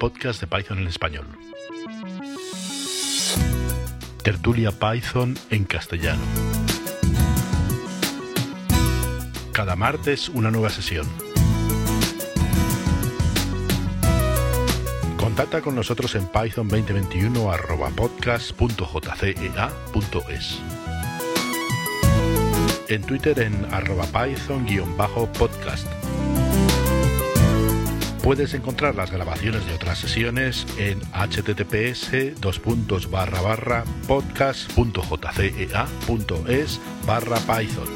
podcast de Python en español. Tertulia Python en castellano. Cada martes una nueva sesión. Contacta con nosotros en python 2021 podcast.jcea.es. En Twitter en arroba python-podcast Puedes encontrar las grabaciones de otras sesiones en https podcast.jcea.es barra python.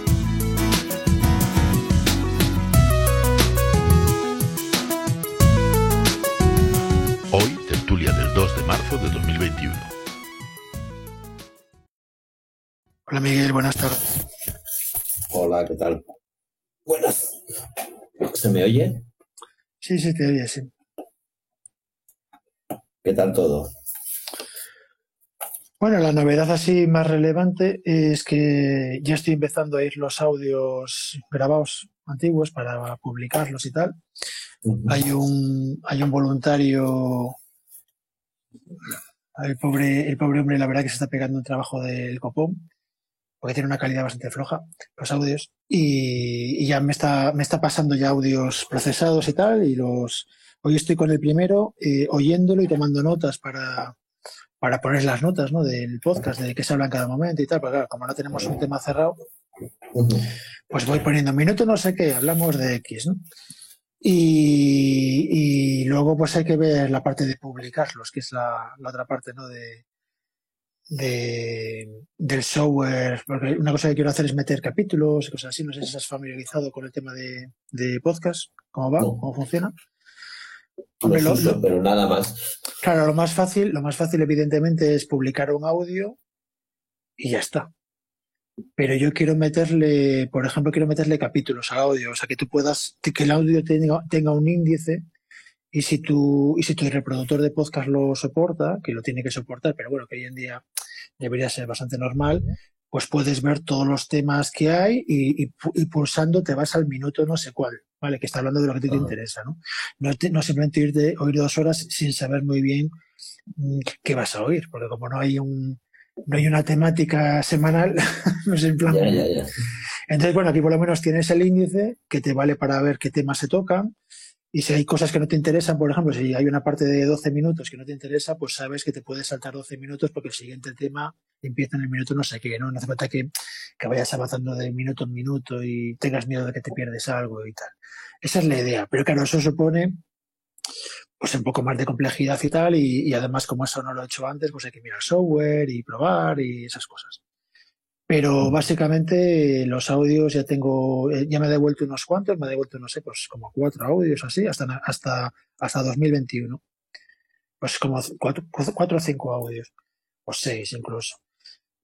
Hoy, tertulia del 2 de marzo de 2021. Hola Miguel, buenas tardes. Hola, ¿qué tal? Buenas. ¿Se me oye? Sí, sí, te oye, sí. ¿Qué tal todo? Bueno, la novedad así más relevante es que ya estoy empezando a ir los audios grabados antiguos para publicarlos y tal. Hay un hay un voluntario el pobre el pobre hombre la verdad que se está pegando un trabajo del copón porque tiene una calidad bastante floja los audios y, ya me está, me está pasando ya audios procesados y tal y los hoy estoy con el primero eh, oyéndolo y tomando notas para, para poner las notas ¿no? del podcast, de qué se habla en cada momento y tal, porque claro, como no tenemos un tema cerrado, pues voy poniendo minuto no sé qué, hablamos de X, ¿no? Y, y, luego pues hay que ver la parte de publicarlos, que es la, la otra parte, ¿no? De, de, del software, porque una cosa que quiero hacer es meter capítulos y cosas así. No sé si estás familiarizado con el tema de, de podcast, cómo va, cómo funciona. pero nada más. Claro, lo más fácil, lo más fácil evidentemente es publicar un audio y ya está. Pero yo quiero meterle, por ejemplo, quiero meterle capítulos al audio, o sea, que tú puedas, que el audio tenga, tenga un índice y si tu, y si tu reproductor de podcast lo soporta, que lo tiene que soportar, pero bueno, que hoy en día debería ser bastante normal, pues puedes ver todos los temas que hay y, pulsando te vas al minuto no sé cuál, ¿vale? Que está hablando de lo que te, te interesa, ¿no? No, no simplemente ir de, oír dos horas sin saber muy bien mm, qué vas a oír, porque como no hay un, no hay una temática semanal, no sé, en plan. Entonces, bueno, aquí por lo menos tienes el índice que te vale para ver qué temas se tocan y si hay cosas que no te interesan, por ejemplo, si hay una parte de 12 minutos que no te interesa, pues sabes que te puedes saltar 12 minutos porque el siguiente tema empieza en el minuto no sé qué, ¿no? No hace falta que, que vayas avanzando de minuto en minuto y tengas miedo de que te pierdes algo y tal. Esa es la idea. Pero claro, eso supone pues un poco más de complejidad y tal, y, y además como eso no lo he hecho antes, pues hay que mirar software y probar y esas cosas. Pero básicamente los audios ya tengo, eh, ya me he devuelto unos cuantos, me he devuelto, no sé, pues como cuatro audios así, hasta, hasta, hasta 2021. Pues como cuatro, cuatro o cinco audios, o seis incluso.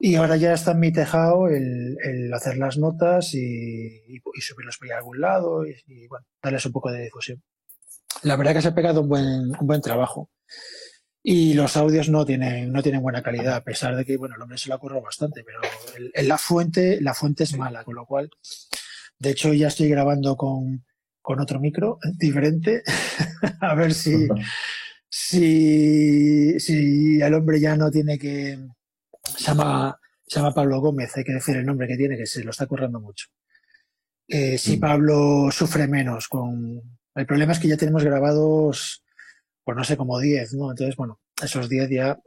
Y ahora ya está en mi tejado el, el hacer las notas y, y, subirlos por algún lado y, y, bueno, darles un poco de difusión. La verdad que se ha pegado un buen, un buen trabajo. Y los audios no tienen, no tienen buena calidad, a pesar de que, bueno, el hombre se lo ocurrido bastante, pero el, la fuente, la fuente es mala, con lo cual, de hecho, ya estoy grabando con, con otro micro diferente, a ver si, si, si el hombre ya no tiene que, se llama, se llama Pablo Gómez, hay que decir el nombre que tiene, que se lo está currando mucho. Eh, si mm. Pablo sufre menos con, el problema es que ya tenemos grabados pues no sé, como 10, ¿no? Entonces, bueno, esos 10 ya,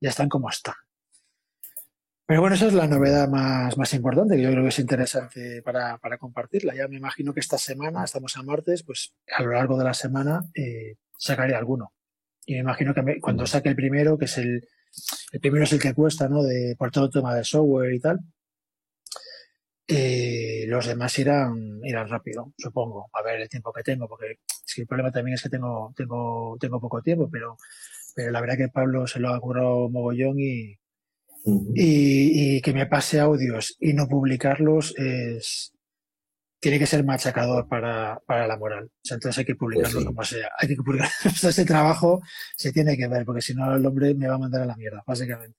ya están como están. Pero bueno, esa es la novedad más, más importante, que yo creo que es interesante para, para, compartirla. Ya me imagino que esta semana, estamos a martes, pues a lo largo de la semana eh, sacaré alguno. Y me imagino que cuando saque el primero, que es el, el primero es el que cuesta, ¿no? De, por todo el tema de software y tal, eh, los demás irán, irán rápido, supongo, a ver el tiempo que tengo, porque es que el problema también es que tengo, tengo, tengo poco tiempo, pero, pero la verdad que Pablo se lo ha currado mogollón y, y, y, que me pase audios y no publicarlos es, tiene que ser machacador para, para la moral. O sea, entonces hay que publicarlo pues como sea. Hay que publicar. ese trabajo se tiene que ver, porque si no el hombre me va a mandar a la mierda, básicamente.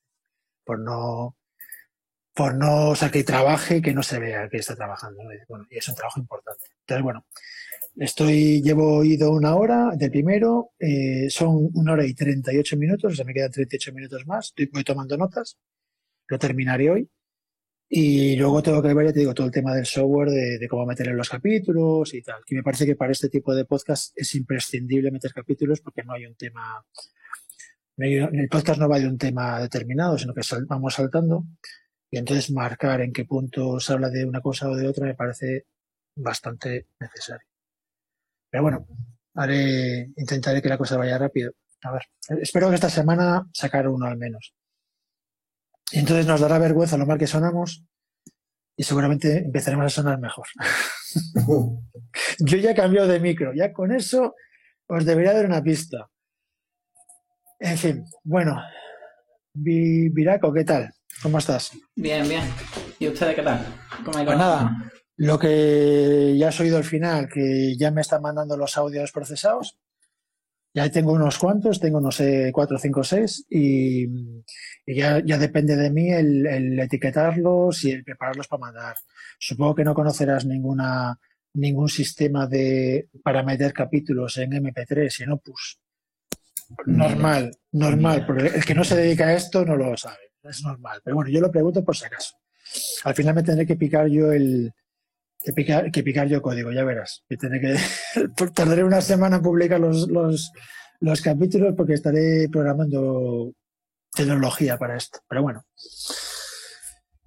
Por no, por no, o sea, que trabaje que no se vea que está trabajando. Bueno, y es un trabajo importante. Entonces, bueno, Estoy, llevo oído una hora del primero, eh, son una hora y 38 minutos, o sea, me quedan 38 minutos más, estoy, voy tomando notas, lo terminaré hoy. Y luego tengo que ver, ya te digo, todo el tema del software, de, cómo meter en los capítulos y tal. Que me parece que para este tipo de podcast es imprescindible meter capítulos porque no hay un tema. El podcast no va de un tema determinado, sino que vamos saltando. Y entonces marcar en qué punto se habla de una cosa o de otra me parece bastante necesario. Pero bueno, haré, intentaré que la cosa vaya rápido. A ver, espero que esta semana sacar uno al menos. Y entonces nos dará vergüenza lo mal que sonamos y seguramente empezaremos a sonar mejor. Yo ya he cambiado de micro, ya con eso os debería dar una pista. En fin, bueno, Viraco, ¿qué tal? ¿Cómo estás? Bien, bien. ¿Y ustedes qué tal? ¿Cómo pues nada, lo que ya has oído al final, que ya me están mandando los audios procesados. Ya tengo unos cuantos, tengo no sé, cuatro, cinco, seis, y, ya, ya, depende de mí el, etiquetarlos y el prepararlos para mandar. Supongo que no conocerás ninguna, ningún sistema de, para meter capítulos en MP3 y en Opus. Normal, normal, porque el que no se dedica a esto no lo sabe, es normal. Pero bueno, yo lo pregunto por si acaso. Al final me tendré que picar yo el, que picar, que picar yo código, ya verás. Que tener que tardaré una semana en publicar los, los, los capítulos porque estaré programando tecnología para esto. Pero bueno.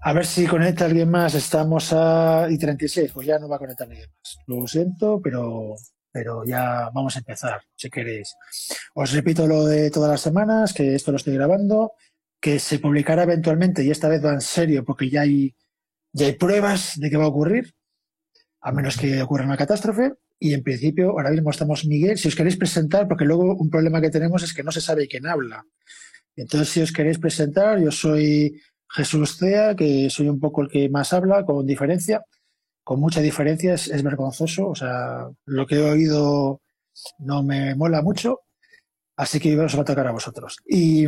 A ver si conecta alguien más. Estamos a y 36, pues ya no va a conectar nadie más. Lo siento, pero, pero ya vamos a empezar, si queréis. Os repito lo de todas las semanas, que esto lo estoy grabando, que se publicará eventualmente, y esta vez va en serio, porque ya hay, ya hay pruebas de que va a ocurrir a menos que ocurra una catástrofe. Y en principio, ahora mismo estamos Miguel. Si os queréis presentar, porque luego un problema que tenemos es que no se sabe quién habla. Entonces, si os queréis presentar, yo soy Jesús Cea, que soy un poco el que más habla, con diferencia, con mucha diferencia, es, vergonzoso. O sea, lo que he oído no me mola mucho. Así que os va a tocar a vosotros. Y,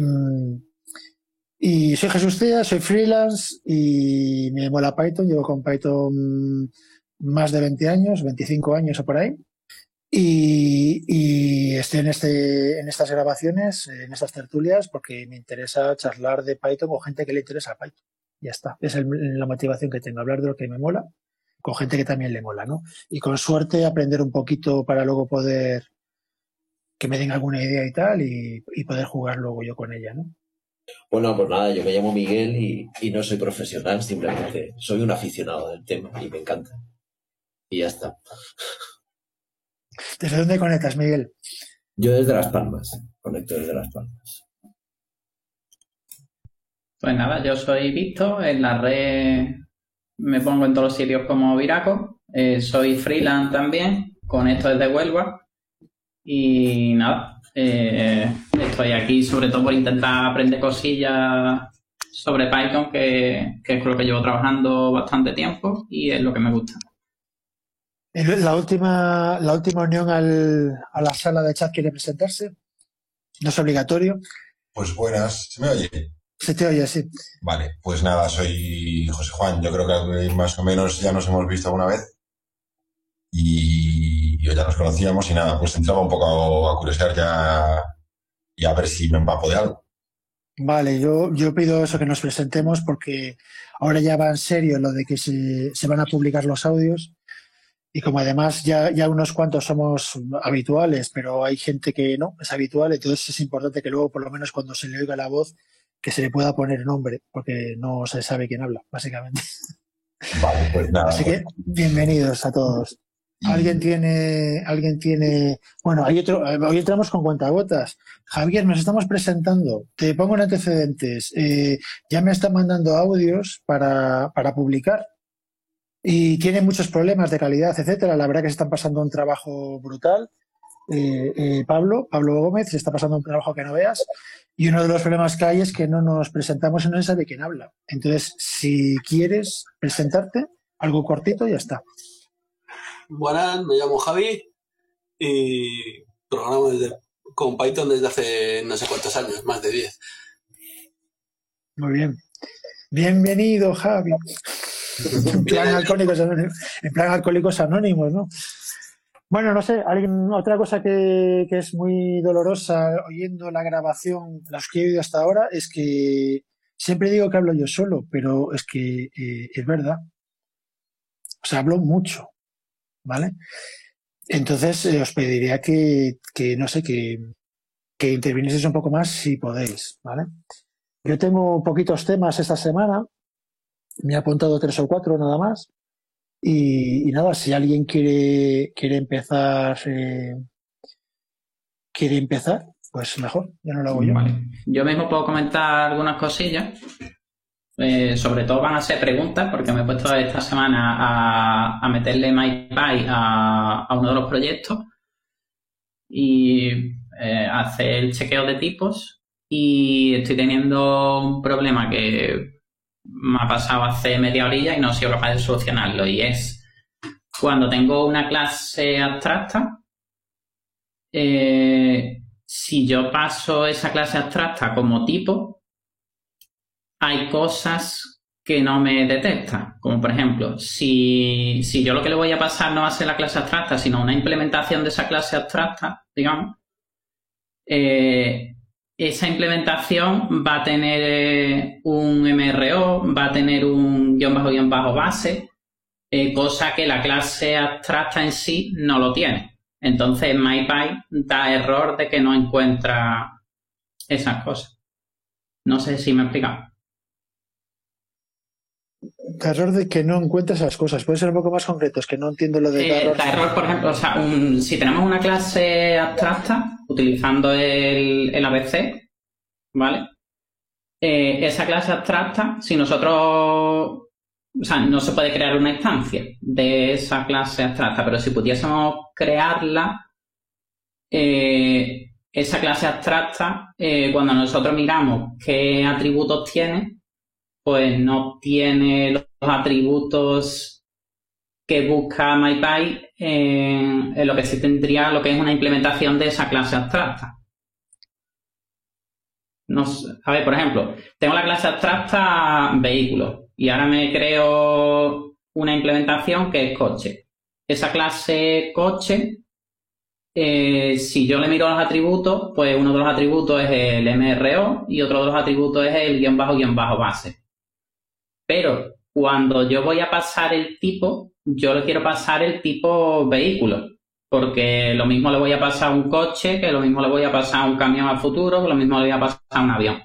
y soy Jesús Cea, soy freelance y me mola Python. Llevo con Python más de 20 años, 25 años o por ahí. Y, estoy en, este, en estas grabaciones, en estas tertulias, porque me interesa charlar de Python con gente que le interesa Python. Ya está. Esa es la motivación que tengo, hablar de lo que me mola con gente que también le mola, ¿no? Y con suerte aprender un poquito para luego poder que me den alguna idea y tal y, poder jugar luego yo con ella, ¿no? Bueno, pues nada, yo me llamo Miguel y, y no soy profesional, simplemente soy un aficionado del tema y me encanta y ya está. ¿Desde dónde conectas, Miguel? Yo desde Las Palmas, conecto desde Las Palmas. Pues nada, yo soy Víctor, en la red me pongo en todos los sitios como Viraco, eh, soy freelance también, conecto desde Huelva y nada, eh, estoy aquí sobre todo por intentar aprender cosillas sobre Python, que, que es lo que llevo trabajando bastante tiempo y es lo que me gusta. La última, la última unión al, a la sala de chat quiere presentarse. No es obligatorio. Pues buenas, ¿se me oye? Se te oye, sí. Vale, pues nada, soy José Juan. Yo creo que más o menos ya nos hemos visto alguna vez. Y, ya nos conocíamos y nada, pues entraba un poco a curiosear ya y a ver si me empapo de algo. Vale, yo, yo pido eso que nos presentemos porque ahora ya va en serio lo de que se, se van a publicar los audios y como además ya, ya unos cuantos somos habituales, pero hay gente que no es habitual, entonces es importante que luego, por lo menos cuando se le oiga la voz, que se le pueda poner nombre, porque no se sabe quién habla, básicamente. Vale, pues nada. Así que bienvenidos a todos. Alguien tiene, alguien tiene, bueno, hay otro, hoy entramos con cuentagotas. Javier, nos estamos presentando. Te pongo en antecedentes. Eh, ya me están mandando audios para, para publicar y tiene muchos problemas de calidad, etcétera. La verdad que se están pasando un trabajo brutal. Eh, eh, Pablo, Pablo Gómez, se está pasando un trabajo que no veas. Y uno de los problemas que hay es que no nos presentamos y no se sabe quién habla. Entonces, si quieres presentarte, algo cortito, ya está. Buenas, me llamo Javi y programo con Python desde hace no sé cuántos años, más de 10. Muy bien. Bienvenido, Javi. En plan, alcohólicos anónimos, en plan alcohólicos anónimos, ¿no? Bueno, no sé, alguien, otra cosa que, que es muy dolorosa oyendo la grabación, las que he oído hasta ahora, es que siempre digo que hablo yo solo, pero es que eh, es verdad. O sea, hablo mucho, ¿vale? Entonces, eh, os pediría que, que, no sé, que, que intervinieseis un poco más si podéis, ¿vale? Yo tengo poquitos temas esta semana, me he apuntado tres o cuatro nada más, y, y nada, si alguien quiere, quiere empezar, eh, quiere empezar, pues mejor, ya no lo hago yo. Yo mismo puedo comentar algunas cosillas. Eh, sobre todo van a ser preguntas, porque me he puesto esta semana a, a meterle MyPy a, a uno de los proyectos y eh, hacer el chequeo de tipos. Y estoy teniendo un problema que me ha pasado hace media orilla y no he sido capaz de solucionarlo. Y es cuando tengo una clase abstracta, eh, si yo paso esa clase abstracta como tipo, hay cosas que no me detecta. Como por ejemplo, si, yo lo que le voy a pasar no va a ser la clase abstracta, sino una implementación de esa clase abstracta, digamos, eh, esa implementación va a tener eh, un MRO, va a tener un guion bajo guion bajo base, eh, cosa que la clase abstracta en sí no lo tiene. Entonces MyPy da error de que no encuentra esas cosas. No sé si me he explicado. Error de que no encuentres esas cosas. Puede ser un poco más concreto, es que no entiendo lo de Eh, error. da error, por ejemplo, o sea, un- si tenemos una clase abstracta utilizando el, el ABC, ¿vale? Eh, esa clase abstracta, si nosotros, o sea, no se puede crear una instancia de esa clase abstracta, pero si pudiésemos crearla, eh, esa clase abstracta, eh, cuando nosotros miramos qué atributos tiene, pues no tiene atributos que busca MyPy en, lo que sí tendría lo que es una implementación de esa clase abstracta. No. A ver, por ejemplo, tengo la clase abstracta vehículo y ahora me creo una implementación que es coche. Esa clase coche, eh, si yo le miro los atributos, pues uno de los atributos es el MRO y otro de los atributos es el guion bajo guion bajo base. Pero cuando yo voy a pasar el tipo, yo le quiero pasar el tipo vehículo. Porque lo mismo le voy a pasar a un coche, que lo mismo le voy a pasar a un camión al futuro, que lo mismo le voy a pasar a un avión.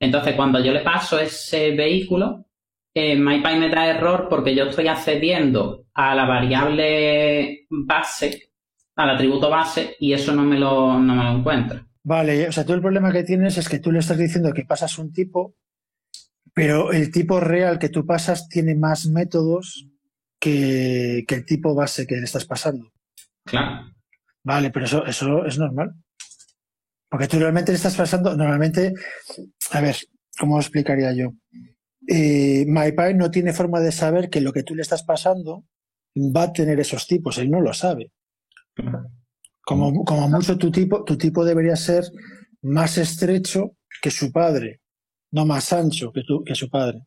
Entonces, cuando yo le paso ese vehículo, eh, MyPy me da error porque yo estoy accediendo a la variable base, al atributo base, y eso no me lo, no me lo encuentra. Vale, o sea, tú el problema que tienes es que tú le estás diciendo que pasas un tipo, pero el tipo real que tú pasas tiene más métodos que, que el tipo base que le estás pasando. Claro. Vale, pero eso, eso es normal. Porque tú realmente le estás pasando, normalmente, a ver, ¿cómo lo explicaría yo? Eh, MyPy no tiene forma de saber que lo que tú le estás pasando va a tener esos tipos, él no lo sabe. Como, como mucho tu tipo, tu tipo debería ser más estrecho que su padre, no más ancho que, tu, que su padre.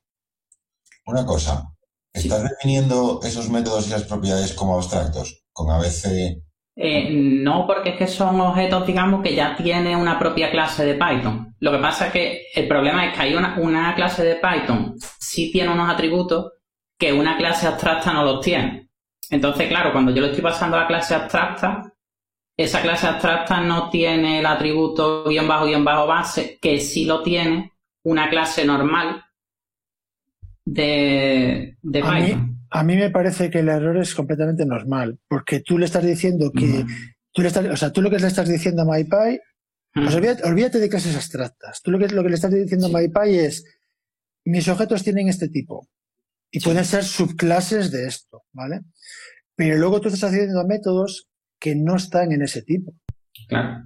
Una cosa, ¿estás definiendo esos métodos y las propiedades como abstractos? Con ABC. Eh, no, porque es que son objetos, digamos, que ya tiene una propia clase de Python. Lo que pasa es que el problema es que hay una, una clase de Python, sí tiene unos atributos que una clase abstracta no los tiene. Entonces, claro, cuando yo le estoy pasando a la clase abstracta, esa clase abstracta no tiene el atributo guion bajo guion bajo base, que sí lo tiene una clase normal de, de A mí, a mí me parece que el error es completamente normal, porque tú le estás diciendo que, tú le estás, o sea, tú lo que le estás diciendo a MyPy, pues olvídate, olvídate de clases abstractas. Tú lo que, lo que le estás diciendo a MyPy es, mis objetos tienen este tipo y pueden ser subclases de esto, ¿vale? Pero luego tú estás haciendo métodos que no están en ese tipo. Claro.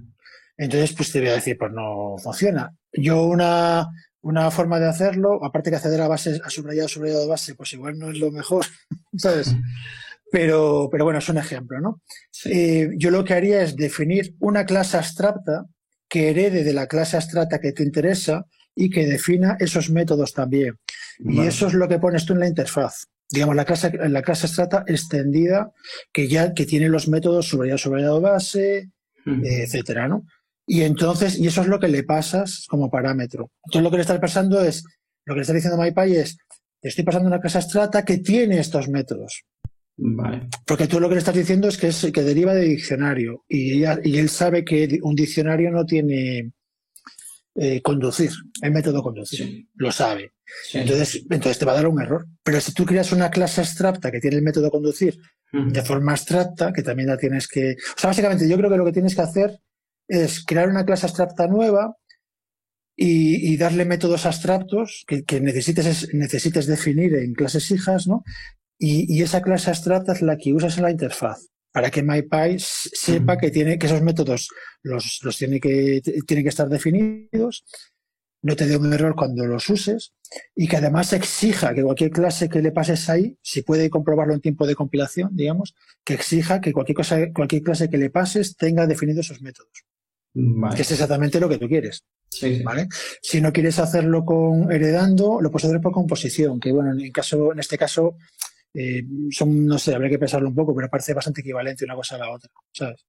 Entonces, pues te voy a decir, pues no funciona. Yo una, una forma de hacerlo, aparte que acceder a base, a subrayado, subrayado de base, pues igual no es lo mejor, ¿sabes? Pero, pero bueno, es un ejemplo, ¿no? Eh, yo lo que haría es definir una clase abstracta que herede de la clase abstracta que te interesa y que defina esos métodos también. Y eso es lo que pones tú en la interfaz. digamos, la clase, la clase abstracta extendida que ya que tiene los métodos subrayado, subrayado base, etcétera, ¿no? Y entonces, y eso es lo que le pasas como parámetro. Entonces lo que le estás pasando es, lo que le está diciendo MyPy es, te estoy pasando una clase abstracta que tiene estos métodos. Vale. Porque tú lo que le estás diciendo es que, es, que deriva de diccionario y, ella- y él sabe que un diccionario no tiene eh, conducir, el método conducir, Sí. lo sabe. Sí. Entonces, entonces te va a dar un error. Pero si tú creas una clase abstracta que tiene el método conducir de forma abstracta, que también la tienes que... O sea, básicamente yo creo que lo que tienes que hacer es crear una clase abstracta nueva y, y darle métodos abstractos que, que necesites, es- necesites definir en clases hijas, ¿no? Y, y esa clase abstracta es la que usas en la interfaz para que MyPy sepa que tiene que esos métodos los, los tiene que tienen que estar definidos, no te dé un error cuando los uses y que además exija que cualquier clase que le pases ahí, si puede comprobarlo en tiempo de compilación, digamos, que exija que cualquier cosa, cualquier clase que le pases tenga definidos esos métodos, Vale. que es exactamente lo que tú quieres. Sí, sí. ¿vale? Si no quieres hacerlo con heredando, lo puedes hacer por composición, que bueno, en caso, en este caso, eh, son, no sé, habría que pensarlo un poco, pero parece bastante equivalente una cosa a la otra, ¿sabes?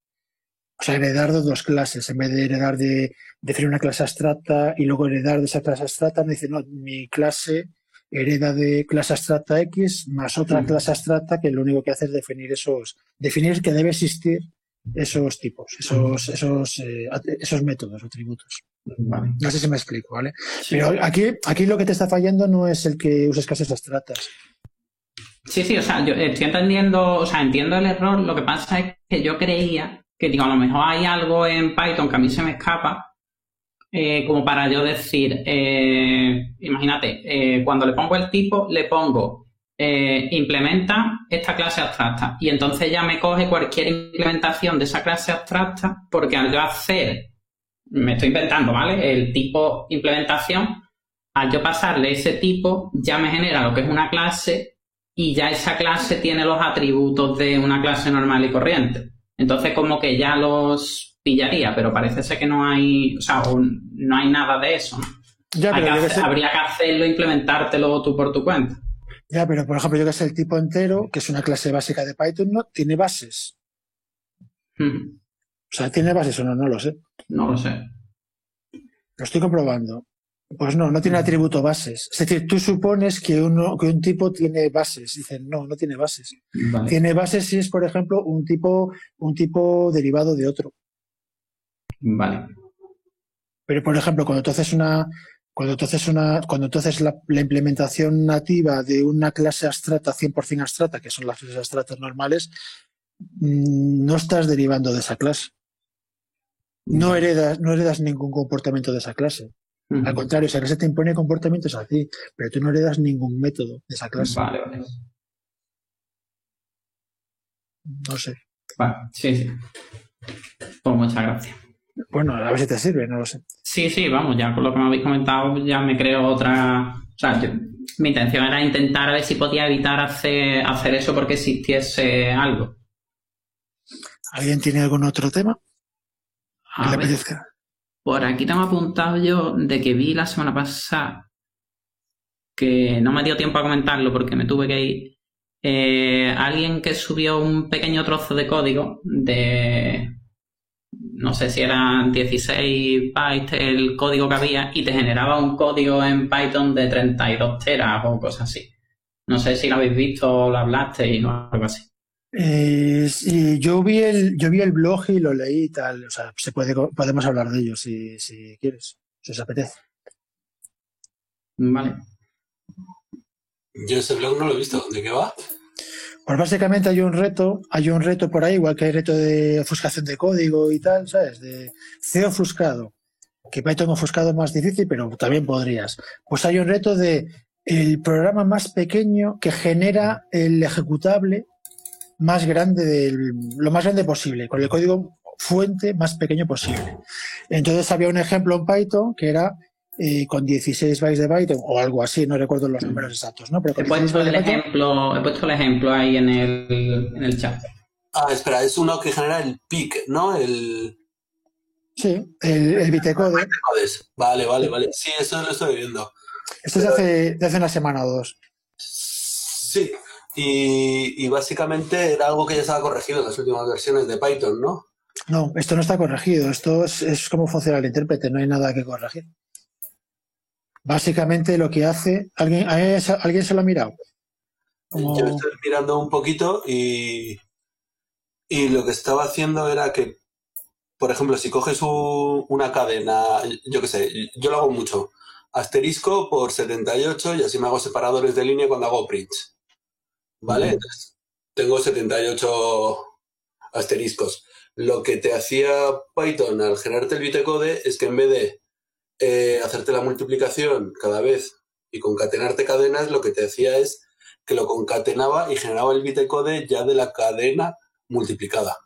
O sea, heredar de dos clases, en vez de heredar de definir una clase abstracta y luego heredar de esa clase abstracta, me dice, no, mi clase hereda de clase abstracta X más otra Mm. clase abstracta que lo único que hace es definir esos, definir que debe existir esos tipos, esos, esos, eh, esos métodos, atributos. Vale. No sé si me explico, ¿vale? Sí. Pero aquí, aquí lo que te está fallando no es el que uses clases abstractas. Sí, sí, o sea, yo estoy entendiendo, o sea, entiendo el error. Lo que pasa es que yo creía que, digo, a lo mejor hay algo en Python que a mí se me escapa, eh, como para yo decir, eh, imagínate, eh, cuando le pongo el tipo, le pongo eh, implementa esta clase abstracta y entonces ya me coge cualquier implementación de esa clase abstracta porque al yo hacer, me estoy inventando, ¿vale? El tipo implementación, al yo pasarle ese tipo, ya me genera lo que es una clase y ya esa clase tiene los atributos de una clase normal y corriente. Entonces como que ya los pillaría, pero parece ser que no hay, o sea, no hay nada de eso. ¿no? Ya, pero que que habría que hacerlo, implementártelo tú por tu cuenta. Ya, pero por ejemplo, yo que sé, el tipo entero, que es una clase básica de Python, no tiene bases. Mm, O sea, ¿tiene bases o no? No lo sé. No lo sé. Lo estoy comprobando. Pues no, no tiene atributo bases. Es decir, tú supones que, uno, que un tipo tiene bases. Dicen, no, no tiene bases. Vale. Tiene bases si es, por ejemplo, un tipo, un tipo derivado de otro. Vale. Pero, por ejemplo, cuando tú haces una, cuando tú haces una, cuando haces la, la implementación nativa de una clase abstracta, 100% abstracta, que son las clases abstractas normales, mm, no estás derivando de esa clase. No heredas, no heredas ningún comportamiento de esa clase. Al contrario, esa clase te impone comportamientos a ti, pero tú no heredas ningún método de esa clase. Vale, vale. No sé. Vale, sí, sí. Pues muchas gracias. Bueno, a ver si te sirve, no lo sé. Sí, sí, vamos, ya con lo que me habéis comentado ya me creo otra... O sea, yo- mi intención era intentar a ver si podía evitar hacer, hacer eso porque existiese algo. ¿Alguien tiene algún otro tema que A le ver, apetezca? por aquí tengo apuntado yo de que vi la semana pasada que no me dio tiempo a comentarlo porque me tuve que ir. eh, alguien que subió un pequeño trozo de código de no sé si eran 16 bytes el código que había y te generaba un código en Python de 32 teras o cosas así. No sé si lo habéis visto o lo hablaste y no algo así. Eh, sí, yo vi el, yo vi el blog y lo leí y tal. O sea, se puede, podemos hablar de ello si, si quieres, si os apetece. Vale. Yo ese blog no lo he visto. ¿De qué va? Pues básicamente hay un reto, hay un reto por ahí, igual que hay reto de ofuscación de código y tal, ¿sabes? De C ofuscado. Que Python ofuscado es más difícil, pero también podrías. Pues hay un reto de el programa más pequeño que genera el ejecutable más grande del, lo más grande posible, con el código fuente más pequeño posible. Entonces había un ejemplo en Python que era eh, con 16 bytes de Python o algo así, no recuerdo los números exactos, ¿no? Pero He con 16 puesto, el ejemplo, he puesto el ejemplo ahí en el, en el chat. Ah, espera, es uno que genera el PIC, ¿no? El sí, el, el bitecode. Vale, vale, vale. Sí, eso lo estoy viendo. Esto es de hace, de hace una semana o dos. Sí. Y, y básicamente era algo que ya estaba corregido en las últimas versiones de Python, ¿no? No, esto no está corregido. Esto es, es como funciona el intérprete, no hay nada que corregir. Básicamente lo que hace, ¿alguien, ¿alguien se- lo ha mirado? Como- Yo estoy mirando un poquito y, y lo que estaba haciendo era que, por ejemplo, si coges un- una cadena, yo qué sé, yo lo hago mucho, asterisco por 78 y así me hago separadores de línea cuando hago prints. ¿Vale? Ujú. Entonces, tengo 78 asteriscos. Lo que te hacía Python al generarte el bitecode es que en vez de eh, hacerte la multiplicación cada vez y concatenarte cadenas, lo que te hacía es que lo concatenaba y generaba el bitecode ya de la cadena multiplicada.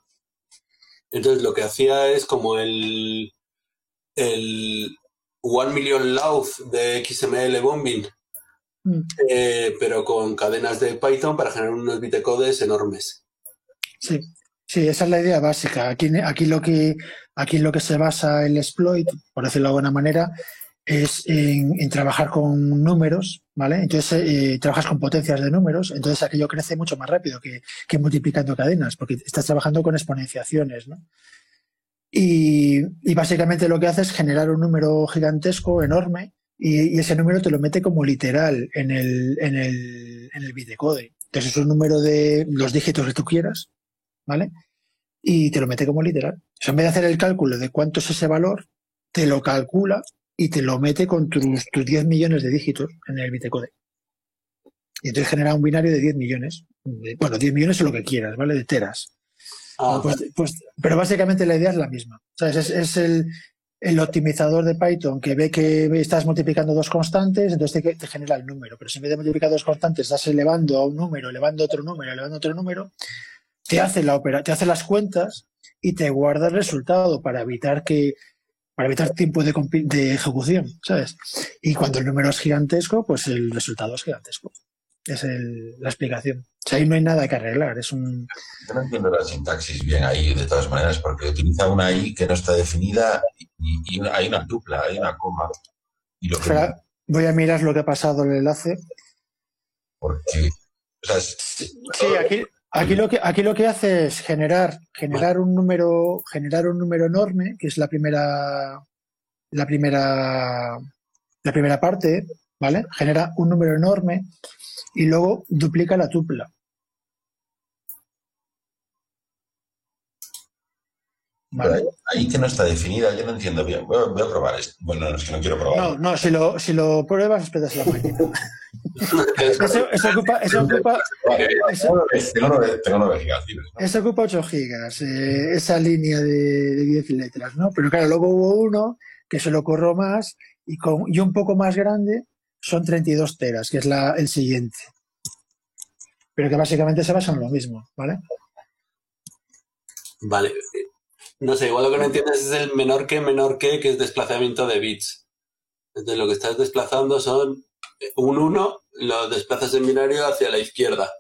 Entonces lo que hacía es como el, el one million love de XML bombing, Mm. eh, pero con cadenas de Python para generar unos bitecodes enormes. Sí, sí, esa es la idea básica. Aquí, lo que, aquí lo que se basa el exploit, por decirlo de alguna manera, es en, trabajar con números, ¿vale? Entonces, eh, trabajas con potencias de números, entonces aquello crece mucho más rápido que, multiplicando cadenas, porque estás trabajando con exponenciaciones, ¿no? Y, básicamente lo que hace es generar un número gigantesco, enorme, y, y ese número te lo mete como literal en el, en el, en el bitcode. Entonces es un número de los dígitos que tú quieras, ¿vale? Y te lo mete como literal. O sea, en vez de hacer el cálculo de cuánto es ese valor, te lo calcula y te lo mete con tus, tus 10 millones de dígitos en el bitcode. Y entonces genera un binario de 10 millones. Bueno, 10 millones o lo que quieras, ¿vale? De teras. Ah, Pues- pues- pero básicamente la idea es la misma. ¿Sabes? Es, es el, el optimizador de Python que ve que estás multiplicando dos constantes, entonces te, te genera el número. Pero si en vez de multiplicar dos constantes estás elevando a un número, elevando a otro número, elevando a otro número, te hace, la opera, te hace las cuentas y te guarda el resultado para evitar que para evitar tiempo de, de ejecución, ¿sabes? Y cuando el número es gigantesco, pues el resultado es gigantesco. Es el- la explicación. O sea, ahí no hay nada que arreglar. Es un, Yo no entiendo la sintaxis bien ahí, de todas maneras, porque utiliza una I que no está definida y, y una- hay una dupla, hay una coma. Y lo que voy a mirar lo que ha pasado en el enlace. porque, o sea, es- Sí, aquí, aquí lo que aquí lo que hace es generar generar un número generar un número enorme, que es la primera la primera la primera parte, ¿vale? Genera un número enorme y luego duplica la tupla. ¿Vale? ahí que no está definida, yo no entiendo bien. Voy a, voy a probar esto. Bueno, no, es que no quiero No, probarlo. no, si lo, si lo pruebas, esperas la máquina. Eso, eso ocupa, eso ocupa, Vale, eso- tengo nueve- tengo nueve- tengo nueve gigas libres, ¿no? Eso ocupa 8 gigas, eh, esa línea de, de 10 letras, ¿no? Pero claro, luego hubo uno que se lo corrió más y, con, y un poco más grande son 32 teras, que es la, el siguiente. Pero que básicamente se basa en lo mismo, ¿vale? Vale. No sé, igual lo que no entiendes es el menor que menor que, que es desplazamiento de bits. Entonces lo que estás desplazando son un 1, lo desplazas en binario hacia la izquierda.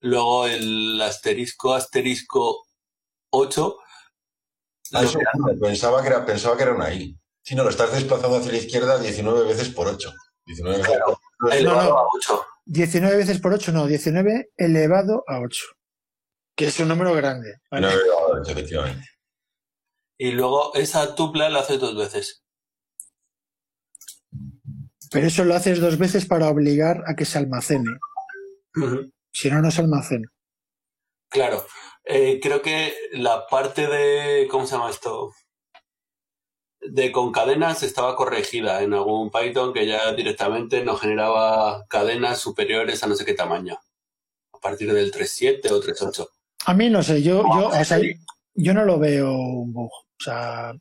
Luego el asterisco, asterisco 8. Ah, eso, pensaba, que era, pensaba que era una I. Si no, lo estás desplazando hacia la izquierda 19 veces por 8. 19 veces Claro. por 8. elevado no. a 8. 19 veces por 8, no, 19 elevado a 8, que es un número grande. ¿vale? 19 elevado a 8, efectivamente. Y luego esa tupla la haces dos veces. Pero eso lo haces dos veces para obligar a que se almacene. Si no, no se almacena. Claro. Eh, creo que la parte de. ¿Cómo se llama esto? De con cadenas estaba corregida en algún Python que ya directamente no generaba cadenas superiores a no sé qué tamaño. A partir del 3.7 o 3.8. A mí no sé, yo, yo, o sea, yo no lo veo un bug. O sea,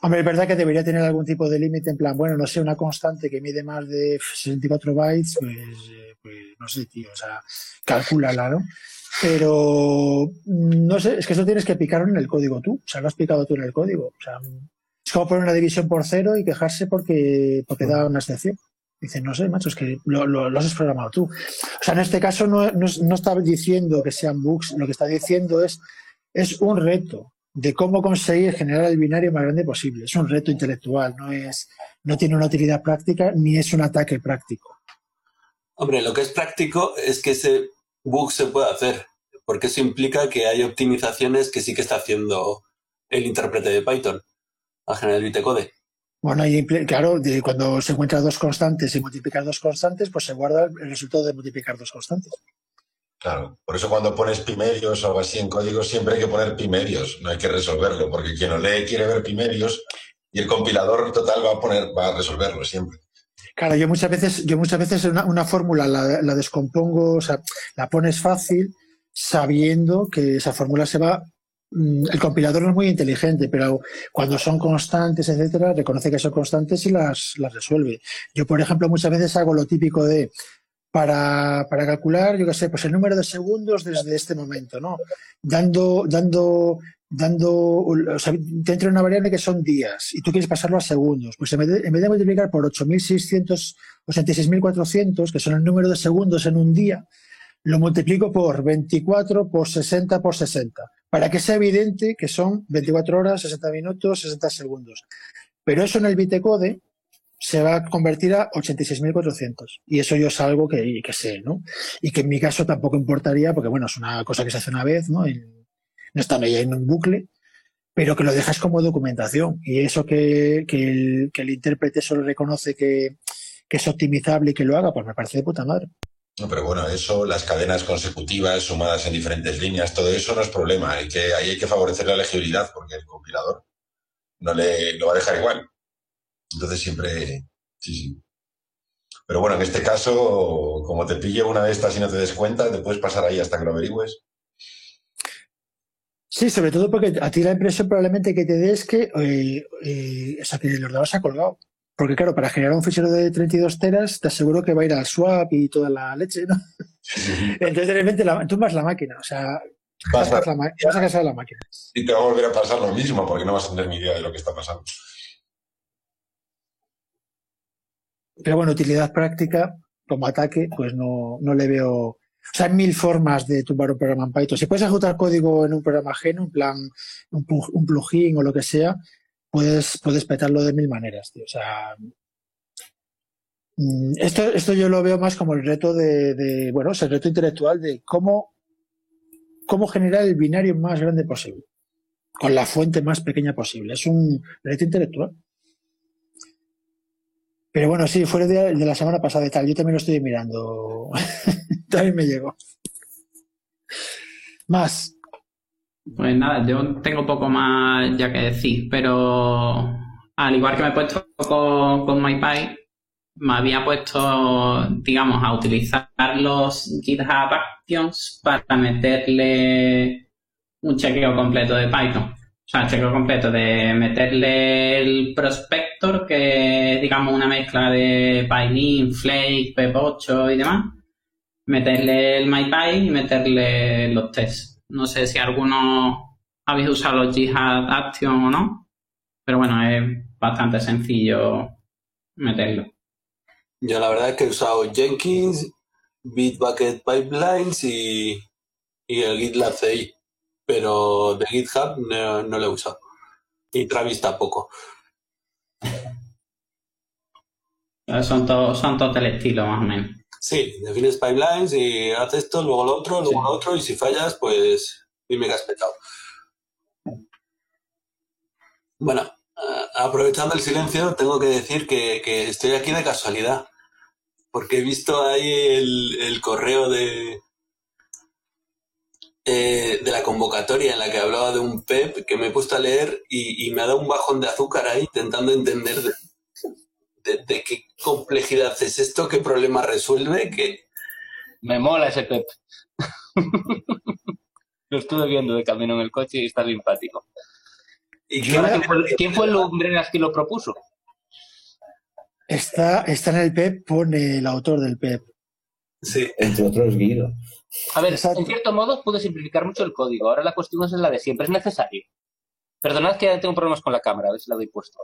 hombre, es verdad que debería tener algún tipo de límite en plan, bueno, no sé, una constante que mide más de 64 bytes, pues, eh, pues no sé, tío, o sea, calcúlala, ¿no? Pero mm, no sé, es que eso tienes que picarlo en el código tú, o sea, lo has picado tú en el código. O sea, es como poner una división por cero y quejarse porque, porque da una excepción. Dicen, no sé, macho, es que lo, has programado tú. O sea, en este caso no, no, no está diciendo que sean bugs, lo que está diciendo es, es un reto de cómo conseguir generar el binario más grande posible. Es un reto intelectual, no, es, no tiene una utilidad práctica ni es un ataque práctico. Hombre, lo que es práctico es que ese bugs se puede hacer, porque eso implica que hay optimizaciones que sí que está haciendo el intérprete de Python a generar el bytecode. Bueno, y claro, cuando se encuentran dos constantes y multiplicar dos constantes, pues se guarda el resultado de multiplicar dos constantes. Claro, por eso cuando pones pimerios o algo así en código siempre hay que poner pimerios, no hay que resolverlo, porque quien lo lee quiere ver pimerios y el compilador total va a poner, va a resolverlo siempre. Claro, yo muchas veces, yo muchas veces una, una fórmula la, la, descompongo, o sea, la pones fácil, sabiendo que esa fórmula se va. Mm, el compilador no es muy inteligente, pero cuando son constantes, etcétera, reconoce que son constantes y las, las resuelve. Yo, por ejemplo, muchas veces hago lo típico de para, para calcular, yo qué sé, pues el número de segundos desde este momento, ¿no? Dando, dando dando, o sea, te entra una variable que son días y tú quieres pasarlo a segundos. Pues en vez de, en vez de multiplicar por 8.600 o 66.400, que son el número de segundos en un día, lo multiplico por 24 por 60 por 60, para que sea evidente que son 24 horas, 60 minutos, 60 segundos. Pero eso en el bitecode se va a convertir a 86.400. Y eso yo es algo que, que sé, ¿no? Y que en mi caso tampoco importaría, porque bueno, es una cosa que se hace una vez, ¿no? no están ahí en un bucle, pero que lo dejas como documentación. Y eso que, el, que el intérprete solo reconoce que, es optimizable y que lo haga, pues me parece de puta madre. Pero bueno, eso, las cadenas consecutivas sumadas en diferentes líneas, todo eso no es problema. Hay que, ahí hay que favorecer la legibilidad porque el compilador no le lo va a dejar igual. Entonces siempre, sí, sí. Pero bueno, en este caso, como te pille una de estas y no te des cuenta, te puedes pasar ahí hasta que lo averigües. Sí, sobre todo porque a ti la impresión probablemente que te dé es que, eh, eh, que el ordenador se ha colgado. Porque claro, para generar un fichero de 32 teras, te aseguro que va a ir al swap y toda la leche, ¿no? Entonces de repente la, tumbas la máquina, o sea, vas a, la, vas a casar la máquina. Y te va a volver a pasar lo mismo, porque no vas a tener ni idea de lo que está pasando. Pero bueno, utilidad práctica como ataque, pues no, no le veo o sea, hay mil formas de tumbar un programa en Python. Si puedes ejecutar código en un programa ajeno, en plan un, plugin o lo que sea, puedes, puedes petarlo de mil maneras, tío. O sea, mm, esto, esto yo lo veo más como el reto de, bueno, es el reto intelectual de cómo, cómo generar el binario más grande posible, con la fuente más pequeña posible. Es un reto intelectual. Pero bueno, sí, fue de, de la semana pasada y tal. Yo también lo estoy mirando. también me llegó. Más. Pues nada, yo tengo poco más ya que decir, pero al igual que me he puesto con, con MyPy, me había puesto, digamos, a utilizar los GitHub Actions para meterle un chequeo completo de Python. O sea, chequeo completo de meterle el prospector, que es, digamos, una mezcla de Pylin, Flake, Pep8 y demás. Meterle el MyPy y meterle los tests. No sé si alguno habéis usado los Jihad Action o no, pero bueno, es bastante sencillo meterlo. Yo la verdad es que he usado Jenkins, Bitbucket Pipelines y, y el GitLab CI pero de GitHub no, lo he usado. Y Travis tampoco. Son todos son todo el estilo, más o menos. Sí, defines pipelines y haces esto, luego lo otro, luego lo otro, y si fallas, pues dime que has petado. Bueno, aprovechando el silencio, tengo que decir que, estoy aquí de casualidad, porque he visto ahí el correo de, eh, de la convocatoria en la que hablaba de un PEP que me he puesto a leer y, me ha dado un bajón de azúcar ahí intentando entender de, qué complejidad es esto, qué problema resuelve, que... Me mola ese PEP. Lo estuve viendo de camino en el coche y está simpático. ¿Y ¿Quién, fue, el hombre que lo propuso? Está, está en el PEP, pone el autor del PEP. Sí. Entre otros, Guido. A ver, en cierto modo puede simplificar mucho el código. Ahora la cuestión es la de siempre. ¿Es necesario? Perdonad que tengo problemas con la cámara, a ver si la doy puesto.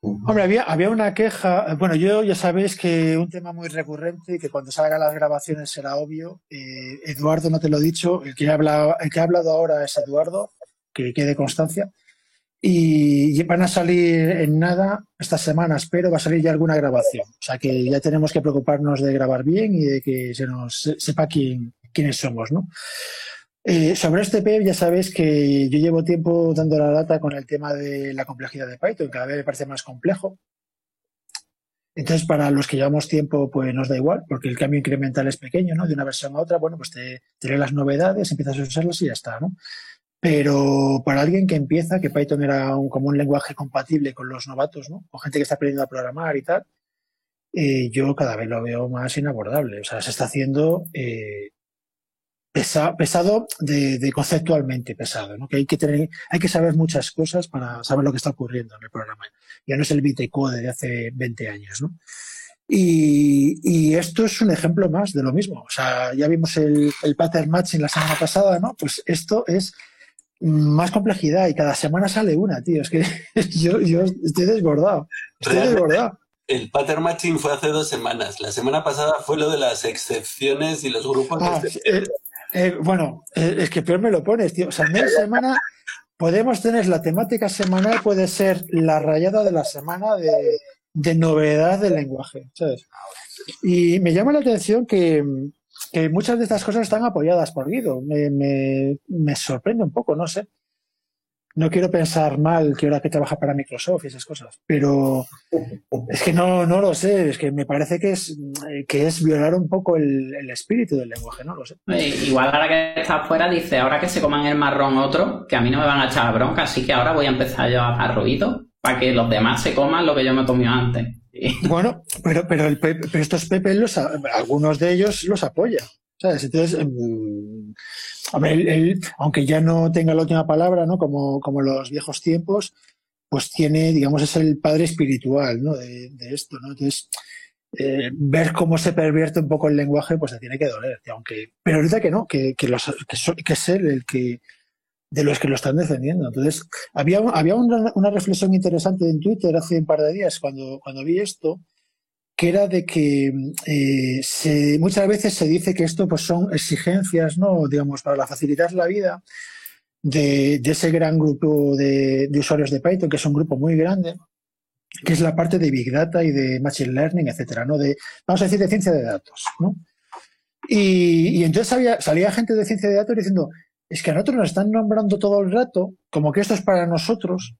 Hombre, había, había una queja. Bueno, yo ya sabéis que un tema muy recurrente, que cuando salgan las grabaciones será obvio. Eh, Eduardo, no te lo he dicho, el que, habla, el que ha hablado ahora es Eduardo, que quede constancia. Y van a salir en nada estas semanas, pero va a salir ya alguna grabación. O sea que ya tenemos que preocuparnos de grabar bien y de que se nos sepa quién, quiénes somos, ¿no? Eh, sobre este PEP ya sabéis que yo llevo tiempo dando la lata con el tema de la complejidad de Python, cada vez me parece más complejo. Entonces, para los que llevamos tiempo, pues nos da igual, porque el cambio incremental es pequeño, ¿no? De una versión a otra, bueno, pues te, te las novedades, empiezas a usarlas y ya está, ¿no? Pero para alguien que empieza, que Python era un, como un lenguaje compatible con los novatos, ¿no? O gente que está aprendiendo a programar y tal, eh, yo cada vez lo veo más inabordable. O sea, se está haciendo eh, pesado de, conceptualmente pesado, ¿no? Que hay que tener, hay que saber muchas cosas para saber lo que está ocurriendo en el programa. Ya no es el Bitcode de hace 20 años, ¿no? Y, y, esto es un ejemplo más de lo mismo. O sea, ya vimos el, el pattern matching la semana pasada, ¿no? Pues esto es más complejidad y cada semana sale una, tío. Es que yo, yo estoy desbordado. Estoy desbordado. El pattern matching fue hace dos semanas. La semana pasada fue lo de las excepciones y los grupos. Ah, eh, eh, bueno, eh, es que peor me lo pones, tío. O sea, media semana podemos tener la temática semanal, puede ser la rayada de la semana de, de novedad del lenguaje, ¿sabes? Y me llama la atención que, que muchas de estas cosas están apoyadas por Guido. Me, me, me, sorprende un poco, no sé. No quiero pensar mal que ahora que trabaja para Microsoft y esas cosas, pero es que no, no lo sé, es que me parece que es, que es violar un poco el, el espíritu del lenguaje, no lo sé. Igual ahora que está afuera dice, ahora que se coman el marrón otro, que a mí no me van a echar bronca, así que ahora voy a empezar yo a ruido para que los demás se coman lo que yo me comí antes. Bueno, pero, pero, el pero estos Pepe, los, algunos de ellos los apoya. ¿sabes? Entonces, em, aunque ya no tenga la última palabra, ¿no? Como, como los viejos tiempos, pues tiene, digamos, es el padre espiritual, ¿no? De, esto, ¿no? Entonces, eh, ver cómo se pervierte un poco el lenguaje, pues te tiene que doler, aunque, pero ahorita que no, que, que, los, que, que es él el que, de los que lo están defendiendo. Entonces, había, había una, una, reflexión interesante en Twitter hace un par de días cuando, cuando vi esto, que era de que eh, muchas veces se dice que esto pues, son exigencias, ¿no? digamos, para facilitar la vida de, ese gran grupo de, usuarios de Python, que es un grupo muy grande, que es la parte de Big Data y de Machine Learning, etcétera, ¿no? De, vamos a decir, de ciencia de datos, ¿no? Y, entonces salía gente de ciencia de datos diciendo, es que a nosotros nos están nombrando todo el rato como que esto es para nosotros,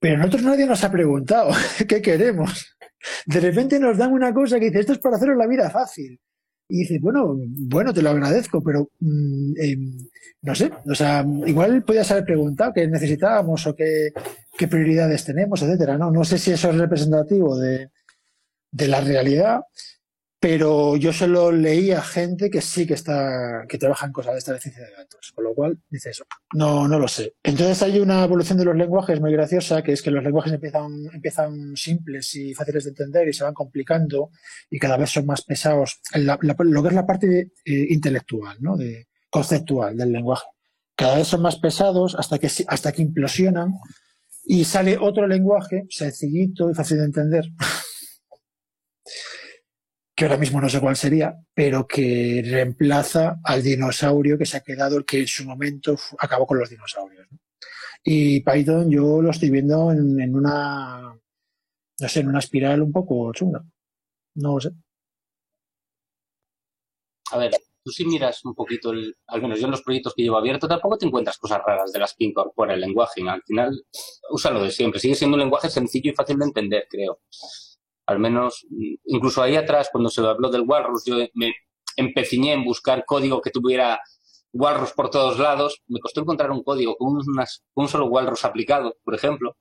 pero a nosotros nadie nos ha preguntado qué queremos. De repente nos dan una cosa que dice, esto es para haceros la vida fácil. Y dice, bueno, bueno, te lo agradezco, pero mm, em, no sé, o sea, igual podías haber preguntado qué necesitábamos o qué, qué prioridades tenemos, etcétera. No, no sé si eso es representativo de, de la realidad, pero yo solo leía gente que sí que está, que trabaja en cosas de esta de ciencia de datos, con lo cual dice eso. No, no lo sé. Entonces hay una evolución de los lenguajes muy graciosa, que es que los lenguajes empiezan, empiezan simples y fáciles de entender y se van complicando y cada vez son más pesados. La, lo que es la parte eh, intelectual, ¿no? De, conceptual del lenguaje. Cada vez son más pesados hasta que, hasta que implosionan y sale otro lenguaje sencillito y fácil de entender que ahora mismo no sé cuál sería, pero que reemplaza al dinosaurio que se ha quedado, el que en su momento acabó con los dinosaurios. ¿no? Y Python yo lo estoy viendo en, en, una, no sé, en una espiral un poco chunga. No lo sé. A ver, tú si miras un poquito, el, al menos yo en los proyectos que llevo abierto, tampoco te encuentras cosas raras de las que incorpora el lenguaje. Al final, usa lo de siempre. Sigue siendo un lenguaje sencillo y fácil de entender, creo al menos, incluso ahí atrás, cuando se habló del Walrus, yo me empeciñé en buscar código que tuviera Walrus por todos lados. Me costó encontrar un código con, unas, un solo Walrus aplicado, por ejemplo.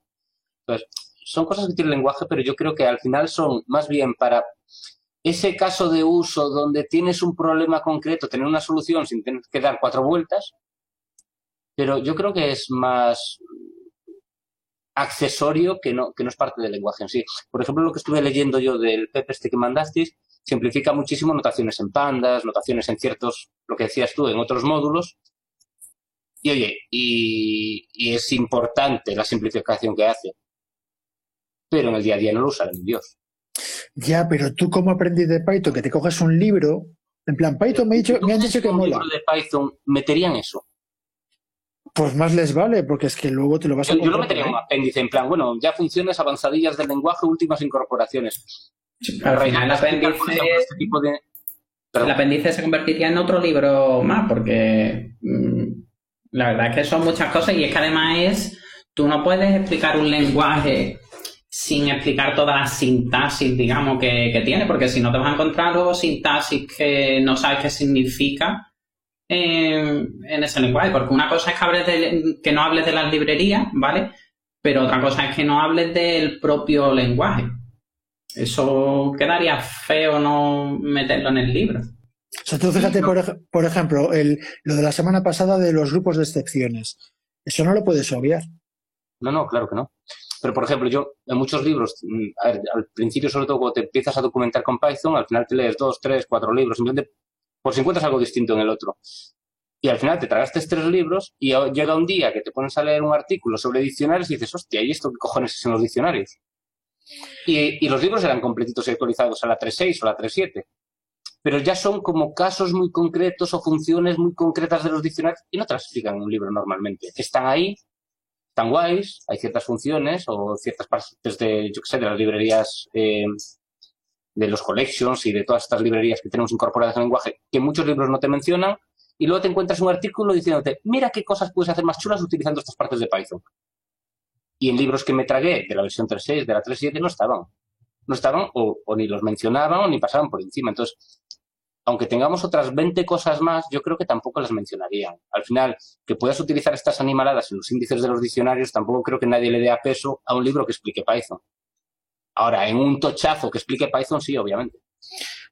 Entonces, son cosas que tiene lenguaje, pero yo creo que al final son más bien para ese caso de uso donde tienes un problema concreto, tener una solución sin tener que dar cuatro vueltas. Pero yo creo que es más accesorio que no, que no es parte del lenguaje en sí. Por ejemplo, lo que estuve leyendo yo del PEP este que mandasteis, simplifica muchísimo notaciones en pandas, notaciones en ciertos, lo que decías tú, en otros módulos. Y oye, y, y es importante la simplificación que hace. Pero en el día a día no lo usa ni Dios. Ya, pero tú como aprendiz de Python, que te coges un libro, en plan, Python me, dicho, me han dicho que un mola. libro de Python meterían eso? Pues más les vale, porque es que luego te lo vas a Yo, yo lo metería en un apéndice, en plan, bueno, ya funciones avanzadillas del lenguaje, últimas incorporaciones. Al final el apéndice... Este tipo de... el apéndice se convertiría en otro libro más, porque mm, la verdad es que son muchas cosas y es que además es, tú no puedes explicar un lenguaje sin explicar toda la sintaxis, digamos, que, tiene, porque si no te vas a encontrar luego sintaxis que no sabes qué significa en, ese lenguaje, porque una cosa es que, hables de, que no hables de las librerías, ¿vale? Pero otra cosa es que no hables del propio lenguaje. Eso quedaría feo no meterlo en el libro. O sea, tú fíjate, por, ejemplo, el, lo de la semana pasada de los grupos de excepciones. Eso no lo puedes obviar. No, no, claro que no. Pero, por ejemplo, yo en muchos libros, mm, al principio, sobre todo cuando te empiezas a documentar con Python, al final te lees dos, tres, cuatro libros, simplemente por si encuentras algo distinto en el otro. Y al final te tragaste tres libros y llega un día que te pones a leer un artículo sobre diccionarios y dices, hostia, ¿y esto qué cojones es en los diccionarios? Y, y los libros eran completitos y actualizados a la 3.6 o la 3.7 pero ya son como casos muy concretos o funciones muy concretas de los diccionarios y no te las explican en un libro normalmente. Están ahí, están guays, hay ciertas funciones o ciertas partes de, yo qué sé, de las librerías eh, de los collections y de todas estas librerías que tenemos incorporadas el lenguaje que muchos libros no te mencionan y luego te encuentras un artículo diciéndote, mira qué cosas puedes hacer más chulas utilizando estas partes de Python. Y en libros que me tragué de la versión 3.6, de la 3.7, no estaban. No estaban o, o, ni los mencionaban o ni pasaban por encima. Entonces, aunque tengamos otras 20 cosas más, yo creo que tampoco las mencionarían. Al final, que puedas utilizar estas animaladas en los índices de los diccionarios, tampoco creo que nadie le dé a peso a un libro que explique Python. Ahora, en un tochazo que explique Python, sí, obviamente.